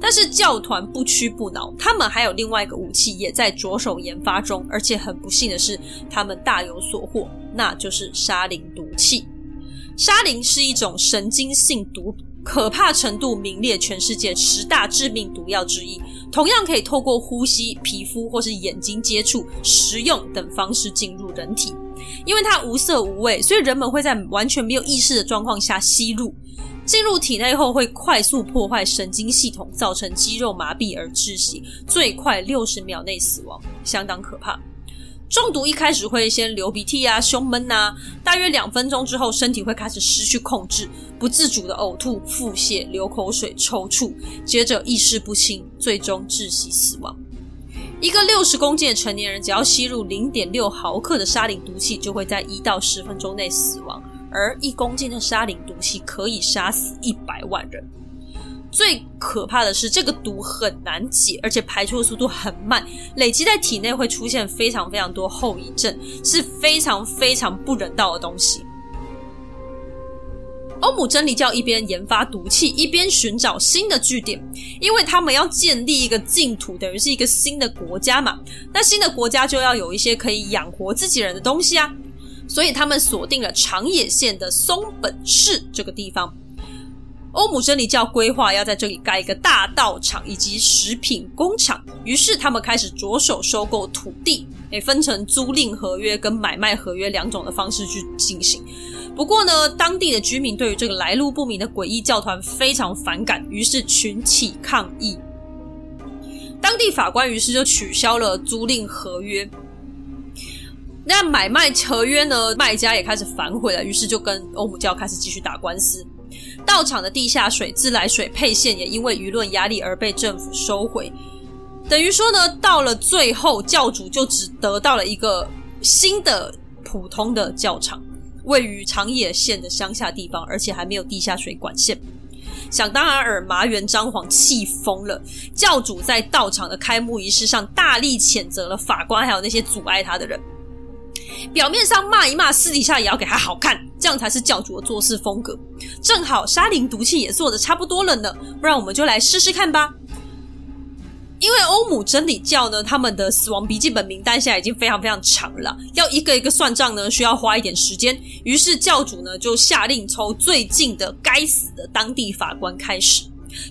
但是教团不屈不挠，他们还有另外一个武器也在着手研发中，而且很不幸的是，他们大有所获，那就是沙林毒气。沙林是一种神经性毒，可怕程度名列全世界十大致命毒药之一。同样可以透过呼吸、皮肤或是眼睛接触、食用等方式进入人体。因为它无色无味，所以人们会在完全没有意识的状况下吸入。进入体内后会快速破坏神经系统，造成肌肉麻痹而窒息，最快六十秒内死亡，相当可怕。中毒一开始会先流鼻涕啊、胸闷啊，大约两分钟之后，身体会开始失去控制，不自主的呕吐、腹泻、流口水、抽搐，接着意识不清，最终窒息死亡。一个六十公斤的成年人，只要吸入零点六毫克的沙林毒气，就会在一到十分钟内死亡。而一公斤的沙林毒气可以杀死一百万人。最可怕的是，这个毒很难解，而且排出的速度很慢，累积在体内会出现非常非常多后遗症，是非常非常不人道的东西。欧姆真理教一边研发毒气，一边寻找新的据点，因为他们要建立一个净土，等于是一个新的国家嘛。那新的国家就要有一些可以养活自己人的东西啊。所以他们锁定了长野县的松本市这个地方。欧姆真理教规划要在这里盖一个大道场以及食品工厂，于是他们开始着手收购土地，诶，分成租赁合约跟买卖合约两种的方式去进行。不过呢，当地的居民对于这个来路不明的诡异教团非常反感，于是群起抗议。当地法官于是就取消了租赁合约。那买卖合约呢？卖家也开始反悔了，于是就跟欧姆教开始继续打官司。道场的地下水、自来水配线也因为舆论压力而被政府收回。等于说呢，到了最后，教主就只得到了一个新的普通的教场，位于长野县的乡下地方，而且还没有地下水管线。想当然尔，麻原彰晃气疯了。教主在道场的开幕仪式上大力谴责了法官，还有那些阻碍他的人。表面上骂一骂，私底下也要给他好看，这样才是教主的做事风格。正好沙林毒气也做的差不多了呢，不然我们就来试试看吧。因为欧姆真理教呢，他们的死亡笔记本名单现在已经非常非常长了，要一个一个算账呢，需要花一点时间。于是教主呢就下令从最近的该死的当地法官开始。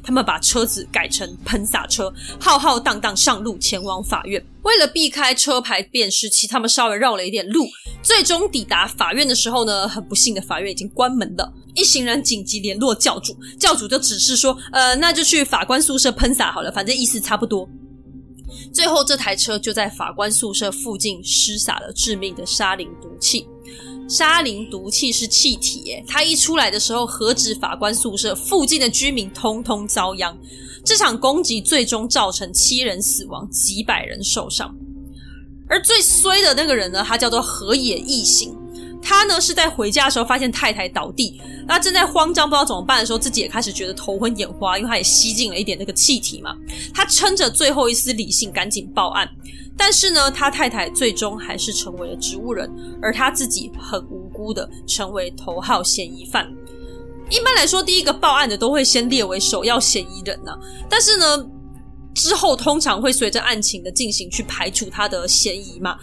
他们把车子改成喷洒车，浩浩荡荡上路前往法院。为了避开车牌辨识器，他们稍微绕了一点路。最终抵达法院的时候呢，很不幸的法院已经关门了。一行人紧急联络教主，教主就指示说：“呃，那就去法官宿舍喷洒好了，反正意思差不多。”最后，这台车就在法官宿舍附近施洒了致命的沙林毒气。沙林毒气是气体耶，它一出来的时候，何止法官宿舍附近的居民通通遭殃。这场攻击最终造成七人死亡，几百人受伤。而最衰的那个人呢，他叫做河野义行。他呢是在回家的时候发现太太倒地，那正在慌张不知道怎么办的时候，自己也开始觉得头昏眼花，因为他也吸进了一点那个气体嘛。他撑着最后一丝理性，赶紧报案。但是呢，他太太最终还是成为了植物人，而他自己很无辜的成为头号嫌疑犯。一般来说，第一个报案的都会先列为首要嫌疑人呢。但是呢，之后通常会随着案情的进行去排除他的嫌疑嘛。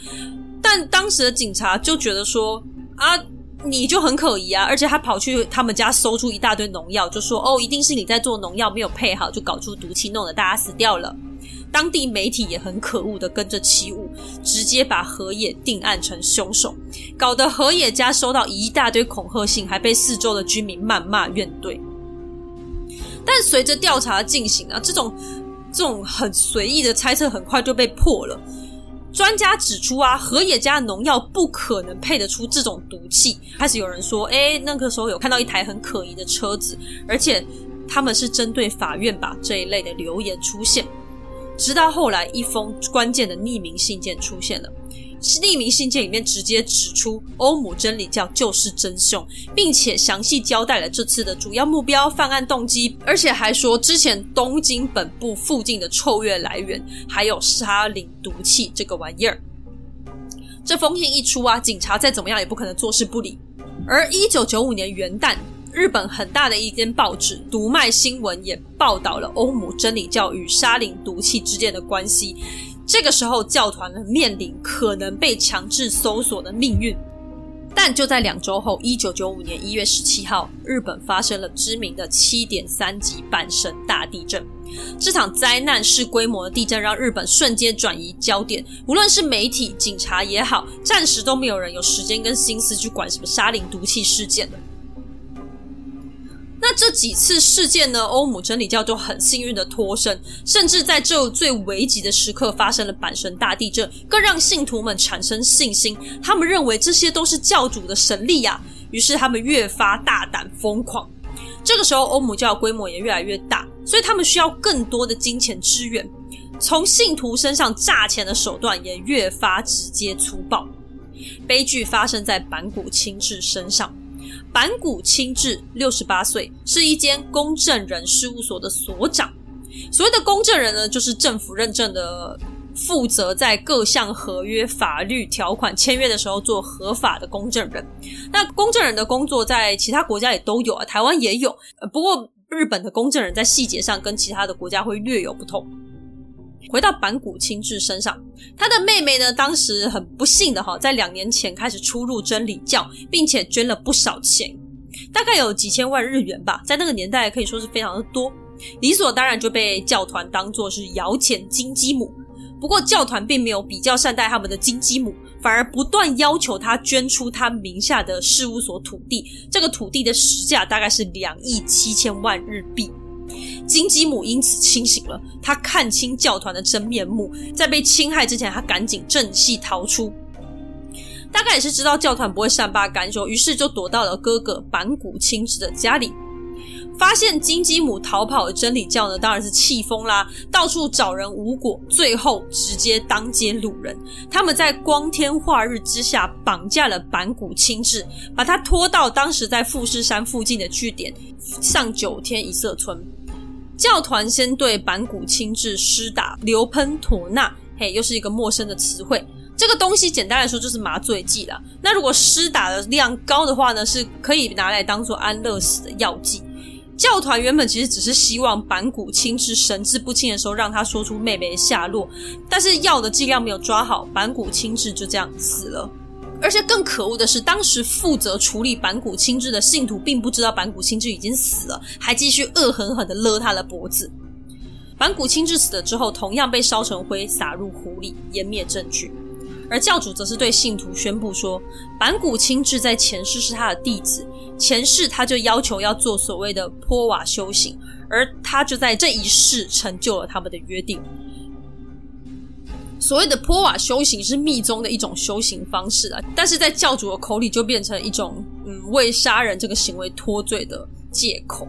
但当时的警察就觉得说啊，你就很可疑啊，而且他跑去他们家搜出一大堆农药，就说哦，一定是你在做农药没有配好，就搞出毒气，弄得大家死掉了。当地媒体也很可恶的跟着起舞，直接把河野定案成凶手，搞得河野家收到一大堆恐吓信，还被四周的居民谩骂怨怼。但随着调查进行啊，这种这种很随意的猜测很快就被破了。专家指出啊，河野家的农药不可能配得出这种毒气。开始有人说，诶，那个时候有看到一台很可疑的车子，而且他们是针对法院吧这一类的留言出现。直到后来，一封关键的匿名信件出现了。匿名信件里面直接指出欧姆真理教就是真凶，并且详细交代了这次的主要目标、犯案动机，而且还说之前东京本部附近的臭味来源还有沙林毒气这个玩意儿。这封信一出啊，警察再怎么样也不可能坐视不理。而一九九五年元旦。日本很大的一间报纸《读卖新闻》也报道了欧姆真理教与沙林毒气之间的关系。这个时候，教团呢面临可能被强制搜索的命运。但就在两周后，一九九五年一月十七号，日本发生了知名的七点三级阪神大地震。这场灾难式规模的地震让日本瞬间转移焦点，无论是媒体、警察也好，暂时都没有人有时间跟心思去管什么沙林毒气事件了。那这几次事件呢，欧姆真理教就很幸运的脱身，甚至在这最危急的时刻发生了阪神大地震，更让信徒们产生信心。他们认为这些都是教主的神力呀，于是他们越发大胆疯狂。这个时候，欧姆教规模也越来越大，所以他们需要更多的金钱支援。从信徒身上诈钱的手段也越发直接粗暴。悲剧发生在板谷清志身上。板谷清志六十八岁，是一间公证人事务所的所长。所谓的公证人呢，就是政府认证的，负责在各项合约、法律条款签约的时候做合法的公证人。那公证人的工作在其他国家也都有啊，台湾也有。不过日本的公证人在细节上跟其他的国家会略有不同。回到板谷清志身上，他的妹妹呢，当时很不幸的哈，在两年前开始出入真理教，并且捐了不少钱，大概有几千万日元吧，在那个年代可以说是非常的多，理所当然就被教团当作是摇钱金鸡母。不过教团并没有比较善待他们的金鸡母，反而不断要求他捐出他名下的事务所土地，这个土地的实价大概是两亿七千万日币。金鸡母因此清醒了，他看清教团的真面目，在被侵害之前，他赶紧正气逃出。大概也是知道教团不会善罢甘休，于是就躲到了哥哥板谷清志的家里。发现金鸡母逃跑的真理教呢，当然是气疯啦，到处找人无果，最后直接当街掳人。他们在光天化日之下绑架了板谷清志，把他拖到当时在富士山附近的据点上九天一色村。教团先对板谷清志施打硫喷妥钠，嘿，又是一个陌生的词汇。这个东西简单来说就是麻醉剂啦。那如果施打的量高的话呢，是可以拿来当做安乐死的药剂。教团原本其实只是希望板谷清志神志不清的时候让他说出妹妹的下落，但是药的剂量没有抓好，板谷清志就这样死了。而且更可恶的是，当时负责处理板谷清志的信徒并不知道板谷清志已经死了，还继续恶狠狠地勒他的脖子。板谷清志死了之后，同样被烧成灰，撒入湖里，湮灭证据。而教主则是对信徒宣布说，板谷清志在前世是他的弟子，前世他就要求要做所谓的波瓦修行，而他就在这一世成就了他们的约定。所谓的波瓦修行是密宗的一种修行方式啊，但是在教主的口里就变成一种嗯为杀人这个行为脱罪的借口。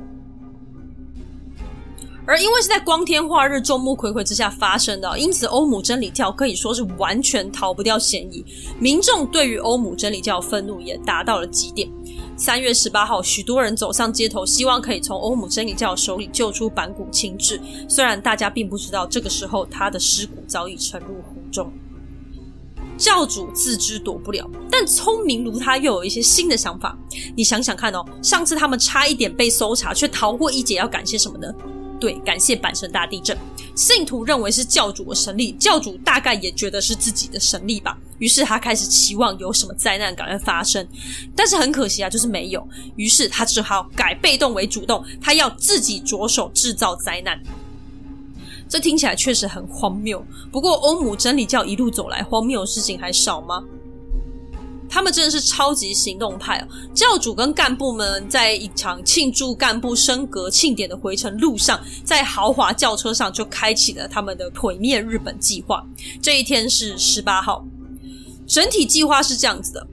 而因为是在光天化日、众目睽睽之下发生的，因此欧姆真理教可以说是完全逃不掉嫌疑。民众对于欧姆真理教愤怒也达到了极点。三月十八号，许多人走上街头，希望可以从欧姆真理教手里救出板谷清志。虽然大家并不知道，这个时候他的尸骨早已沉入湖中。教主自知躲不了，但聪明如他又有一些新的想法。你想想看哦，上次他们差一点被搜查，却逃过一劫，要感谢什么呢？对，感谢阪神大地震。信徒认为是教主的神力，教主大概也觉得是自己的神力吧。于是他开始期望有什么灾难赶快发生，但是很可惜啊，就是没有。于是他只好改被动为主动，他要自己着手制造灾难。这听起来确实很荒谬。不过欧姆真理教一路走来，荒谬的事情还少吗？他们真的是超级行动派哦！教主跟干部们在一场庆祝干部升格庆典的回程路上，在豪华轿车上就开启了他们的毁灭日本计划。这一天是十八号，整体计划是这样子的：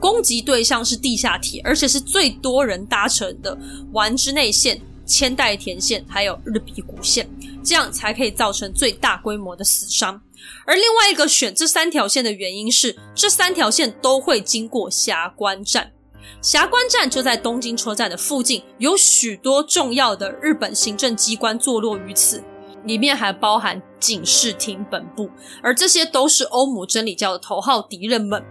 攻击对象是地下铁，而且是最多人搭乘的丸之内线、千代田线，还有日比谷线，这样才可以造成最大规模的死伤。而另外一个选这三条线的原因是，这三条线都会经过霞关站。霞关站就在东京车站的附近，有许多重要的日本行政机关坐落于此，里面还包含警视厅本部。而这些都是欧姆真理教的头号敌人们。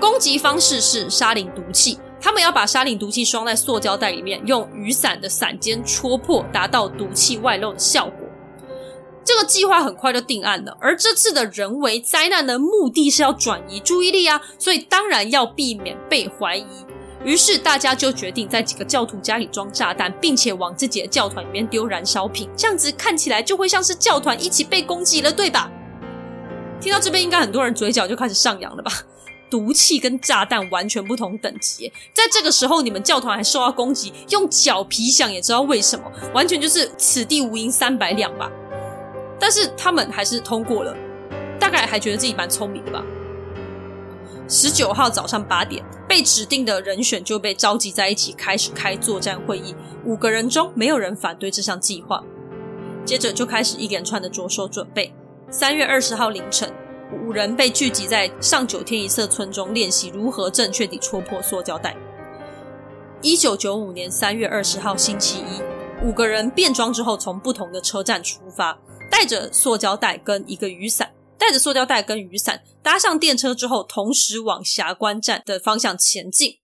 攻击方式是沙林毒气，他们要把沙林毒气装在塑胶袋里面，用雨伞的伞尖戳破，达到毒气外漏的效果。这个计划很快就定案了，而这次的人为灾难的目的是要转移注意力啊，所以当然要避免被怀疑。于是大家就决定在几个教徒家里装炸弹，并且往自己的教团里面丢燃烧品，这样子看起来就会像是教团一起被攻击了，对吧？听到这边，应该很多人嘴角就开始上扬了吧？毒气跟炸弹完全不同等级，在这个时候你们教团还受到攻击，用脚皮想也知道为什么，完全就是此地无银三百两吧。但是他们还是通过了，大概还觉得自己蛮聪明的吧。十九号早上八点，被指定的人选就被召集在一起，开始开作战会议。五个人中没有人反对这项计划，接着就开始一连串的着手准备。三月二十号凌晨，五人被聚集在上九天一色村中练习如何正确地戳破塑胶袋。一九九五年三月二十号星期一，五个人变装之后，从不同的车站出发。带着塑胶袋跟一个雨伞，带着塑胶袋跟雨伞，搭上电车之后，同时往霞关站的方向前进。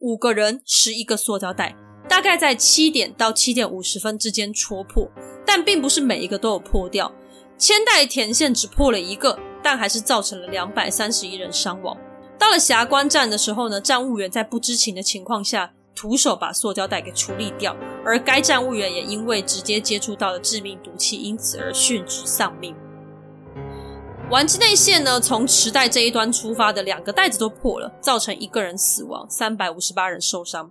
五个人，十一个塑胶袋，大概在七点到七点五十分之间戳破，但并不是每一个都有破掉。千代田线只破了一个，但还是造成了两百三十一人伤亡。到了霞关站的时候呢，站务员在不知情的情况下，徒手把塑胶袋给处理掉，而该站务员也因为直接接触到了致命毒气，因此而殉职丧命。丸之内线呢，从池袋这一端出发的两个袋子都破了，造成一个人死亡，三百五十八人受伤。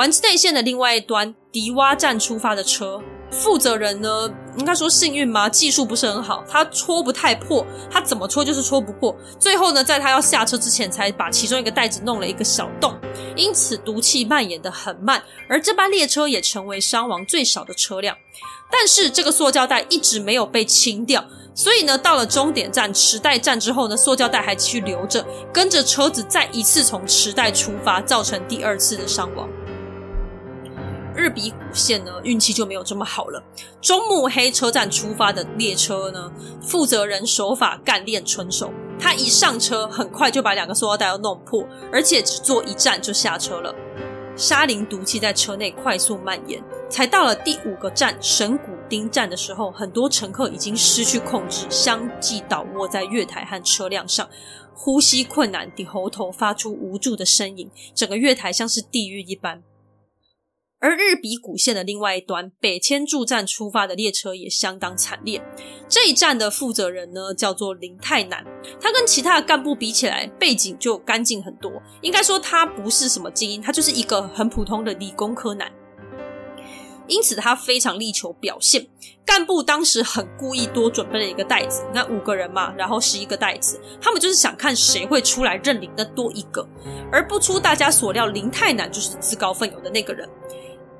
丸之内线的另外一端，迪洼站出发的车负责人呢，应该说幸运吗？技术不是很好，他戳不太破，他怎么戳就是戳不破。最后呢，在他要下车之前，才把其中一个袋子弄了一个小洞，因此毒气蔓延的很慢，而这班列车也成为伤亡最少的车辆。但是这个塑胶袋一直没有被清掉，所以呢，到了终点站池袋站之后呢，塑胶袋还继续留着，跟着车子再一次从池袋出发，造成第二次的伤亡。日比谷线呢，运气就没有这么好了。中目黑车站出发的列车呢，负责人手法干练纯熟，他一上车，很快就把两个塑料袋都弄破，而且只坐一站就下车了。沙林毒气在车内快速蔓延，才到了第五个站神谷町站的时候，很多乘客已经失去控制，相继倒卧在月台和车辆上，呼吸困难，地喉头发出无助的呻吟，整个月台像是地狱一般。而日比谷线的另外一端，北千住站出发的列车也相当惨烈。这一站的负责人呢，叫做林泰南，他跟其他的干部比起来，背景就干净很多。应该说他不是什么精英，他就是一个很普通的理工科男。因此他非常力求表现。干部当时很故意多准备了一个袋子，那五个人嘛，然后十一个袋子，他们就是想看谁会出来认领那多一个。而不出大家所料，林泰南就是自告奋勇的那个人。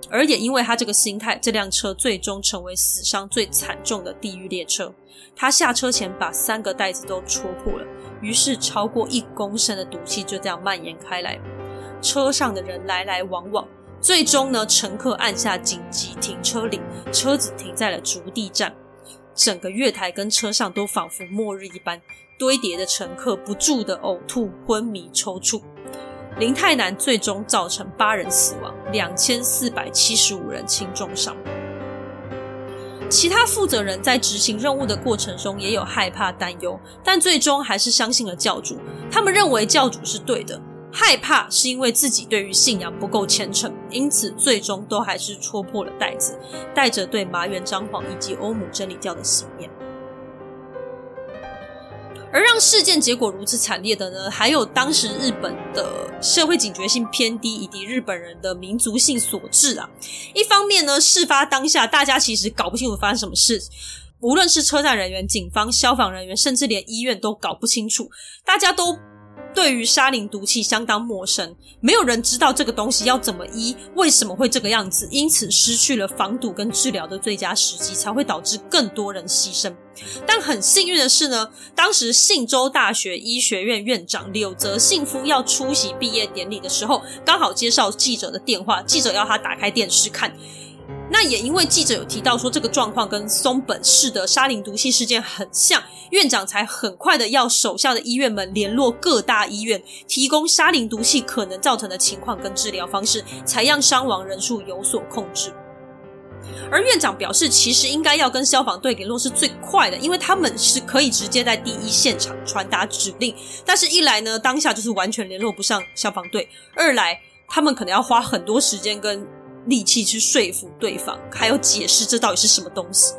而也因为他这个心态，这辆车最终成为死伤最惨重的地狱列车。他下车前把三个袋子都戳破了，于是超过一公升的毒气就这样蔓延开来。车上的人来来往往，最终呢，乘客按下紧急停车铃，车子停在了竹地站。整个月台跟车上都仿佛末日一般，堆叠的乘客不住的呕吐、昏迷、抽搐。林泰南最终造成八人死亡，两千四百七十五人轻重伤。其他负责人在执行任务的过程中也有害怕、担忧，但最终还是相信了教主。他们认为教主是对的，害怕是因为自己对于信仰不够虔诚，因此最终都还是戳破了袋子，带着对麻原彰晃以及欧姆真理教的信念。而让事件结果如此惨烈的呢，还有当时日本的社会警觉性偏低，以及日本人的民族性所致啊。一方面呢，事发当下大家其实搞不清楚发生什么事，无论是车站人员、警方、消防人员，甚至连医院都搞不清楚，大家都。对于沙林毒气相当陌生，没有人知道这个东西要怎么医，为什么会这个样子，因此失去了防堵跟治疗的最佳时机，才会导致更多人牺牲。但很幸运的是呢，当时信州大学医学院院长柳泽幸夫要出席毕业典礼的时候，刚好接到记者的电话，记者要他打开电视看。那也因为记者有提到说这个状况跟松本市的沙林毒气事件很像，院长才很快的要手下的医院们联络各大医院，提供沙林毒气可能造成的情况跟治疗方式，才让伤亡人数有所控制。而院长表示，其实应该要跟消防队联络是最快的，因为他们是可以直接在第一现场传达指令。但是，一来呢，当下就是完全联络不上消防队；二来，他们可能要花很多时间跟。力气去说服对方，还有解释这到底是什么东西。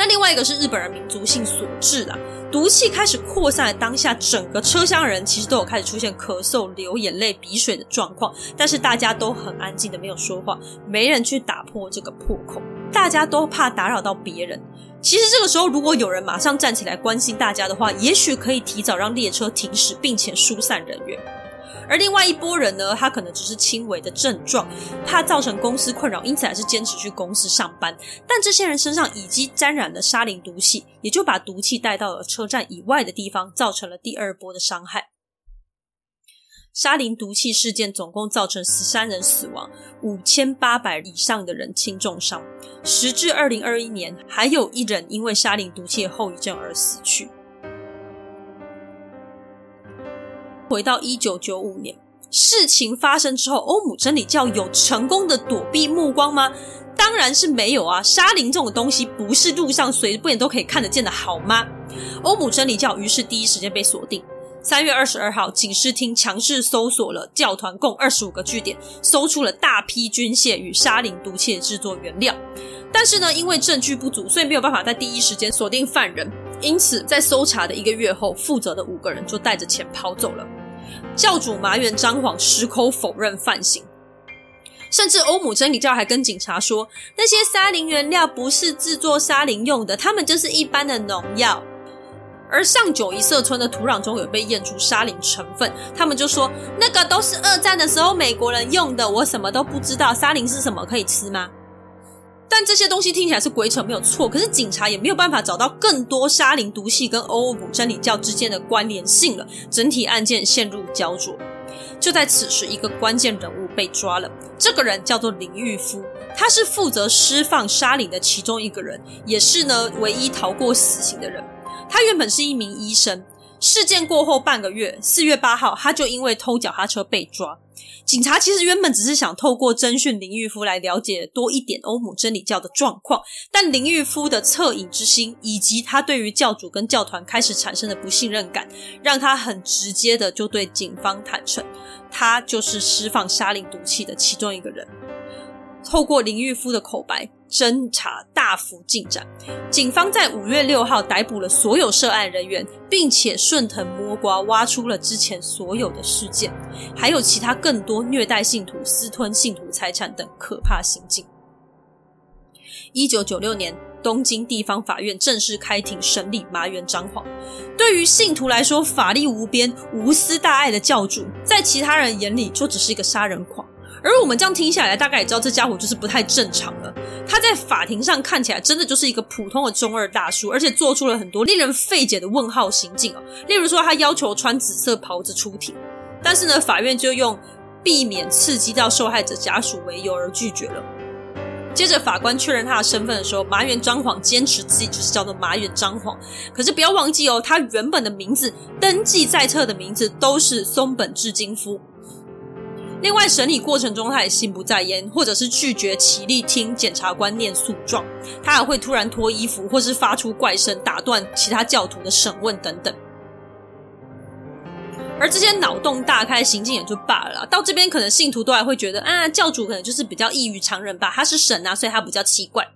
那另外一个是日本人民族性所致啦，毒气开始扩散的当下，整个车厢人其实都有开始出现咳嗽、流眼泪、鼻水的状况，但是大家都很安静的没有说话，没人去打破这个破口，大家都怕打扰到别人。其实这个时候，如果有人马上站起来关心大家的话，也许可以提早让列车停驶，并且疏散人员。而另外一拨人呢，他可能只是轻微的症状，怕造成公司困扰，因此还是坚持去公司上班。但这些人身上已经沾染了沙林毒气，也就把毒气带到了车站以外的地方，造成了第二波的伤害。沙林毒气事件总共造成十三人死亡，五千八百以上的人轻重伤。时至二零二一年，还有一人因为沙林毒气后遗症而死去。回到一九九五年，事情发生之后，欧姆真理教有成功的躲避目光吗？当然是没有啊！沙林这种东西不是路上随便都可以看得见的，好吗？欧姆真理教于是第一时间被锁定。三月二十二号，警视厅强势搜索了教团共二十五个据点，搜出了大批军械与沙林毒气制作原料。但是呢，因为证据不足，所以没有办法在第一时间锁定犯人。因此，在搜查的一个月后，负责的五个人就带着钱跑走了。教主麻原彰晃矢口否认犯行。甚至欧姆真理教还跟警察说，那些沙林原料不是制作沙林用的，他们就是一般的农药。而上九一社村的土壤中有被验出沙林成分，他们就说那个都是二战的时候美国人用的，我什么都不知道。沙林是什么？可以吃吗？但这些东西听起来是鬼扯没有错，可是警察也没有办法找到更多沙林毒气跟欧姆真理教之间的关联性了，整体案件陷入焦灼。就在此时，一个关键人物被抓了，这个人叫做林玉夫，他是负责释放沙林的其中一个人，也是呢唯一逃过死刑的人。他原本是一名医生，事件过后半个月，四月八号，他就因为偷脚踏车被抓。警察其实原本只是想透过侦讯林玉夫来了解多一点欧姆真理教的状况，但林玉夫的恻隐之心，以及他对于教主跟教团开始产生的不信任感，让他很直接的就对警方坦诚，他就是释放沙林毒气的其中一个人。透过林玉夫的口白，侦查大幅进展。警方在五月六号逮捕了所有涉案人员，并且顺藤摸瓜挖出了之前所有的事件，还有其他更多虐待信徒、私吞信徒财产等可怕行径。一九九六年，东京地方法院正式开庭审理麻原彰晃。对于信徒来说，法力无边、无私大爱的教主，在其他人眼里就只是一个杀人狂。而我们这样听下来，大概也知道这家伙就是不太正常了。他在法庭上看起来真的就是一个普通的中二大叔，而且做出了很多令人费解的问号行径啊。例如说，他要求穿紫色袍子出庭，但是呢，法院就用避免刺激到受害者家属为由而拒绝了。接着，法官确认他的身份的时候，麻原彰晃坚持自己就是叫做麻原彰晃。可是不要忘记哦，他原本的名字登记在册的名字都是松本智金夫。另外，审理过程中，他也心不在焉，或者是拒绝起立听检察官念诉状，他还会突然脱衣服，或是发出怪声，打断其他教徒的审问等等。而这些脑洞大开行径也就罢了，到这边可能信徒都还会觉得，啊，教主可能就是比较异于常人吧，他是神啊，所以他比较奇怪。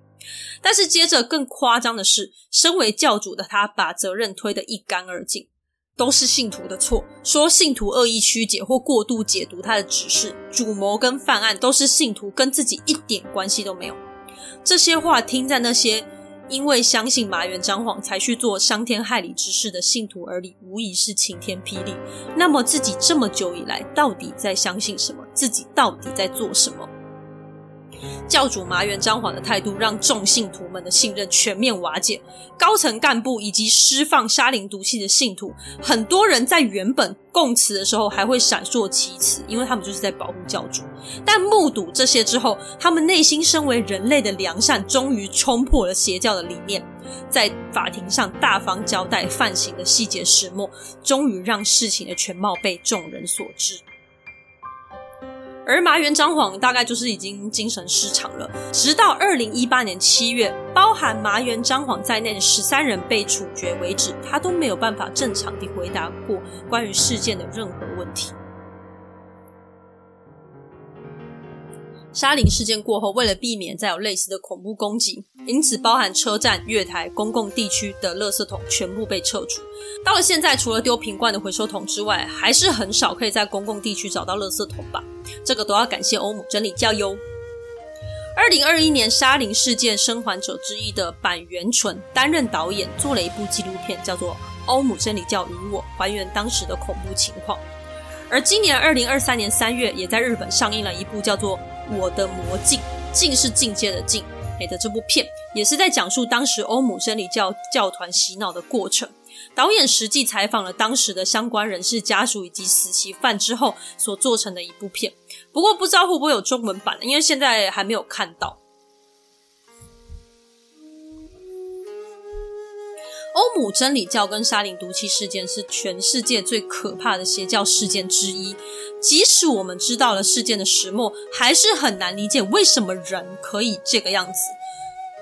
但是接着更夸张的是，身为教主的他，把责任推得一干二净。都是信徒的错，说信徒恶意曲解或过度解读他的指示，主谋跟犯案都是信徒，跟自己一点关系都没有。这些话听在那些因为相信麻原彰晃才去做伤天害理之事的信徒耳里，无疑是晴天霹雳。那么自己这么久以来到底在相信什么？自己到底在做什么？教主麻原彰晃的态度让众信徒们的信任全面瓦解，高层干部以及释放沙林毒气的信徒，很多人在原本供词的时候还会闪烁其词，因为他们就是在保护教主。但目睹这些之后，他们内心身为人类的良善终于冲破了邪教的理念，在法庭上大方交代犯行的细节始末，终于让事情的全貌被众人所知。而麻原彰晃大概就是已经精神失常了，直到二零一八年七月，包含麻原彰晃在内的十三人被处决为止，他都没有办法正常地回答过关于事件的任何问题。沙林事件过后，为了避免再有类似的恐怖攻击，因此包含车站、月台、公共地区的垃圾桶全部被撤除。到了现在，除了丢瓶罐的回收桶之外，还是很少可以在公共地区找到垃圾桶吧？这个都要感谢欧姆真理教哟。二零二一年沙林事件生还者之一的板元淳担任导演，做了一部纪录片，叫做《欧姆真理教与我》，还原当时的恐怖情况。而今年二零二三年三月，也在日本上映了一部叫做。我的魔镜，镜是境界的镜，哎的这部片也是在讲述当时欧姆真理教教团洗脑的过程。导演实际采访了当时的相关人士家属以及死刑犯之后所做成的一部片。不过不知道会不会有中文版，因为现在还没有看到。欧姆真理教跟沙林毒气事件是全世界最可怕的邪教事件之一。即使我们知道了事件的始末，还是很难理解为什么人可以这个样子。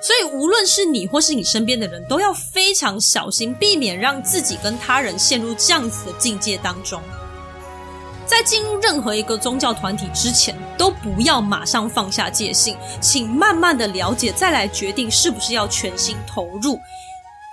所以，无论是你或是你身边的人，都要非常小心，避免让自己跟他人陷入这样子的境界当中。在进入任何一个宗教团体之前，都不要马上放下戒心，请慢慢的了解，再来决定是不是要全心投入。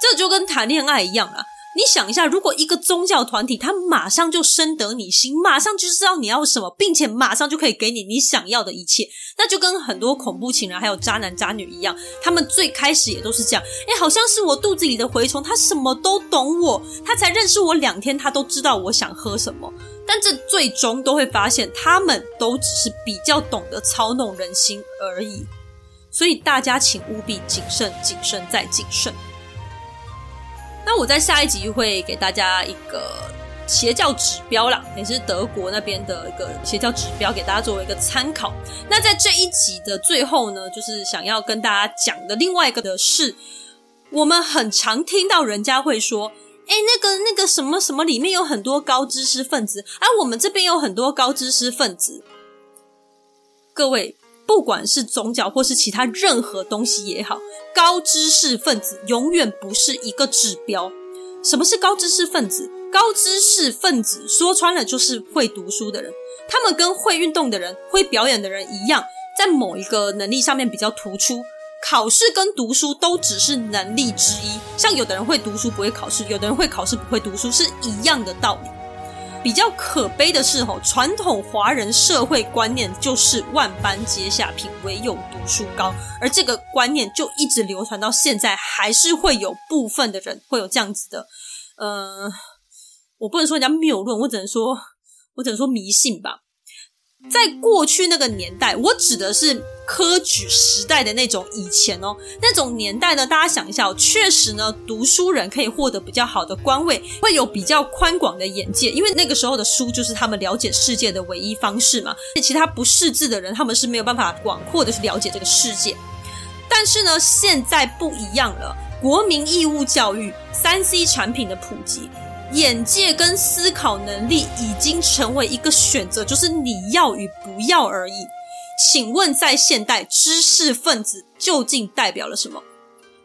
这就跟谈恋爱一样啊，你想一下，如果一个宗教团体，他马上就深得你心，马上就知道你要什么，并且马上就可以给你你想要的一切，那就跟很多恐怖情人还有渣男渣女一样，他们最开始也都是这样。诶，好像是我肚子里的蛔虫，他什么都懂我，他才认识我两天，他都知道我想喝什么。但这最终都会发现，他们都只是比较懂得操弄人心而已。所以大家请务必谨慎、谨慎再谨慎。那我在下一集会给大家一个邪教指标啦，也是德国那边的一个邪教指标，给大家作为一个参考。那在这一集的最后呢，就是想要跟大家讲的另外一个的是，我们很常听到人家会说。诶，那个那个什么什么里面有很多高知识分子，而、啊、我们这边有很多高知识分子。各位，不管是宗教或是其他任何东西也好，高知识分子永远不是一个指标。什么是高知识分子？高知识分子说穿了就是会读书的人，他们跟会运动的人、会表演的人一样，在某一个能力上面比较突出。考试跟读书都只是能力之一，像有的人会读书不会考试，有的人会考试不会读书，是一样的道理。比较可悲的是，吼，传统华人社会观念就是万般皆下品，唯有读书高，而这个观念就一直流传到现在，还是会有部分的人会有这样子的，呃，我不能说人家谬论，我只能说，我只能说迷信吧。在过去那个年代，我指的是科举时代的那种以前哦，那种年代呢，大家想一下，确实呢，读书人可以获得比较好的官位，会有比较宽广的眼界，因为那个时候的书就是他们了解世界的唯一方式嘛。其他不识字的人，他们是没有办法广阔的去了解这个世界。但是呢，现在不一样了，国民义务教育、三 C 产品的普及。眼界跟思考能力已经成为一个选择，就是你要与不要而已。请问，在现代，知识分子究竟代表了什么？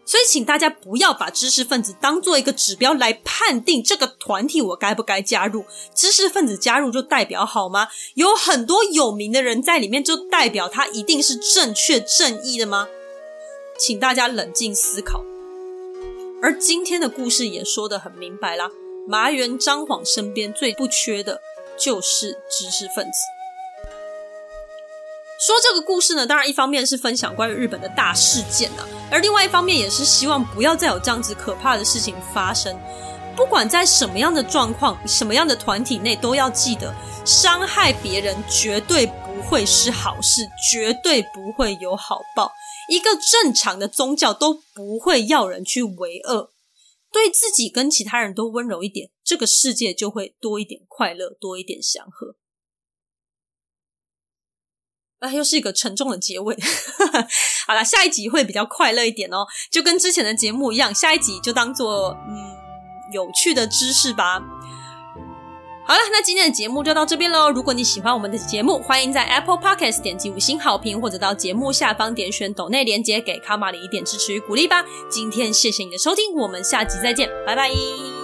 所以，请大家不要把知识分子当做一个指标来判定这个团体我该不该加入。知识分子加入就代表好吗？有很多有名的人在里面，就代表他一定是正确正义的吗？请大家冷静思考。而今天的故事也说得很明白啦。麻原彰晃身边最不缺的就是知识分子。说这个故事呢，当然一方面是分享关于日本的大事件啊，而另外一方面也是希望不要再有这样子可怕的事情发生。不管在什么样的状况、什么样的团体内，都要记得，伤害别人绝对不会是好事，绝对不会有好报。一个正常的宗教都不会要人去为恶。对自己跟其他人都温柔一点，这个世界就会多一点快乐，多一点祥和。啊，又是一个沉重的结尾。好了，下一集会比较快乐一点哦，就跟之前的节目一样，下一集就当做嗯有趣的知识吧。好了，那今天的节目就到这边喽。如果你喜欢我们的节目，欢迎在 Apple Podcast 点击五星好评，或者到节目下方点选抖内连接，给卡玛里一点支持与鼓励吧。今天谢谢你的收听，我们下集再见，拜拜。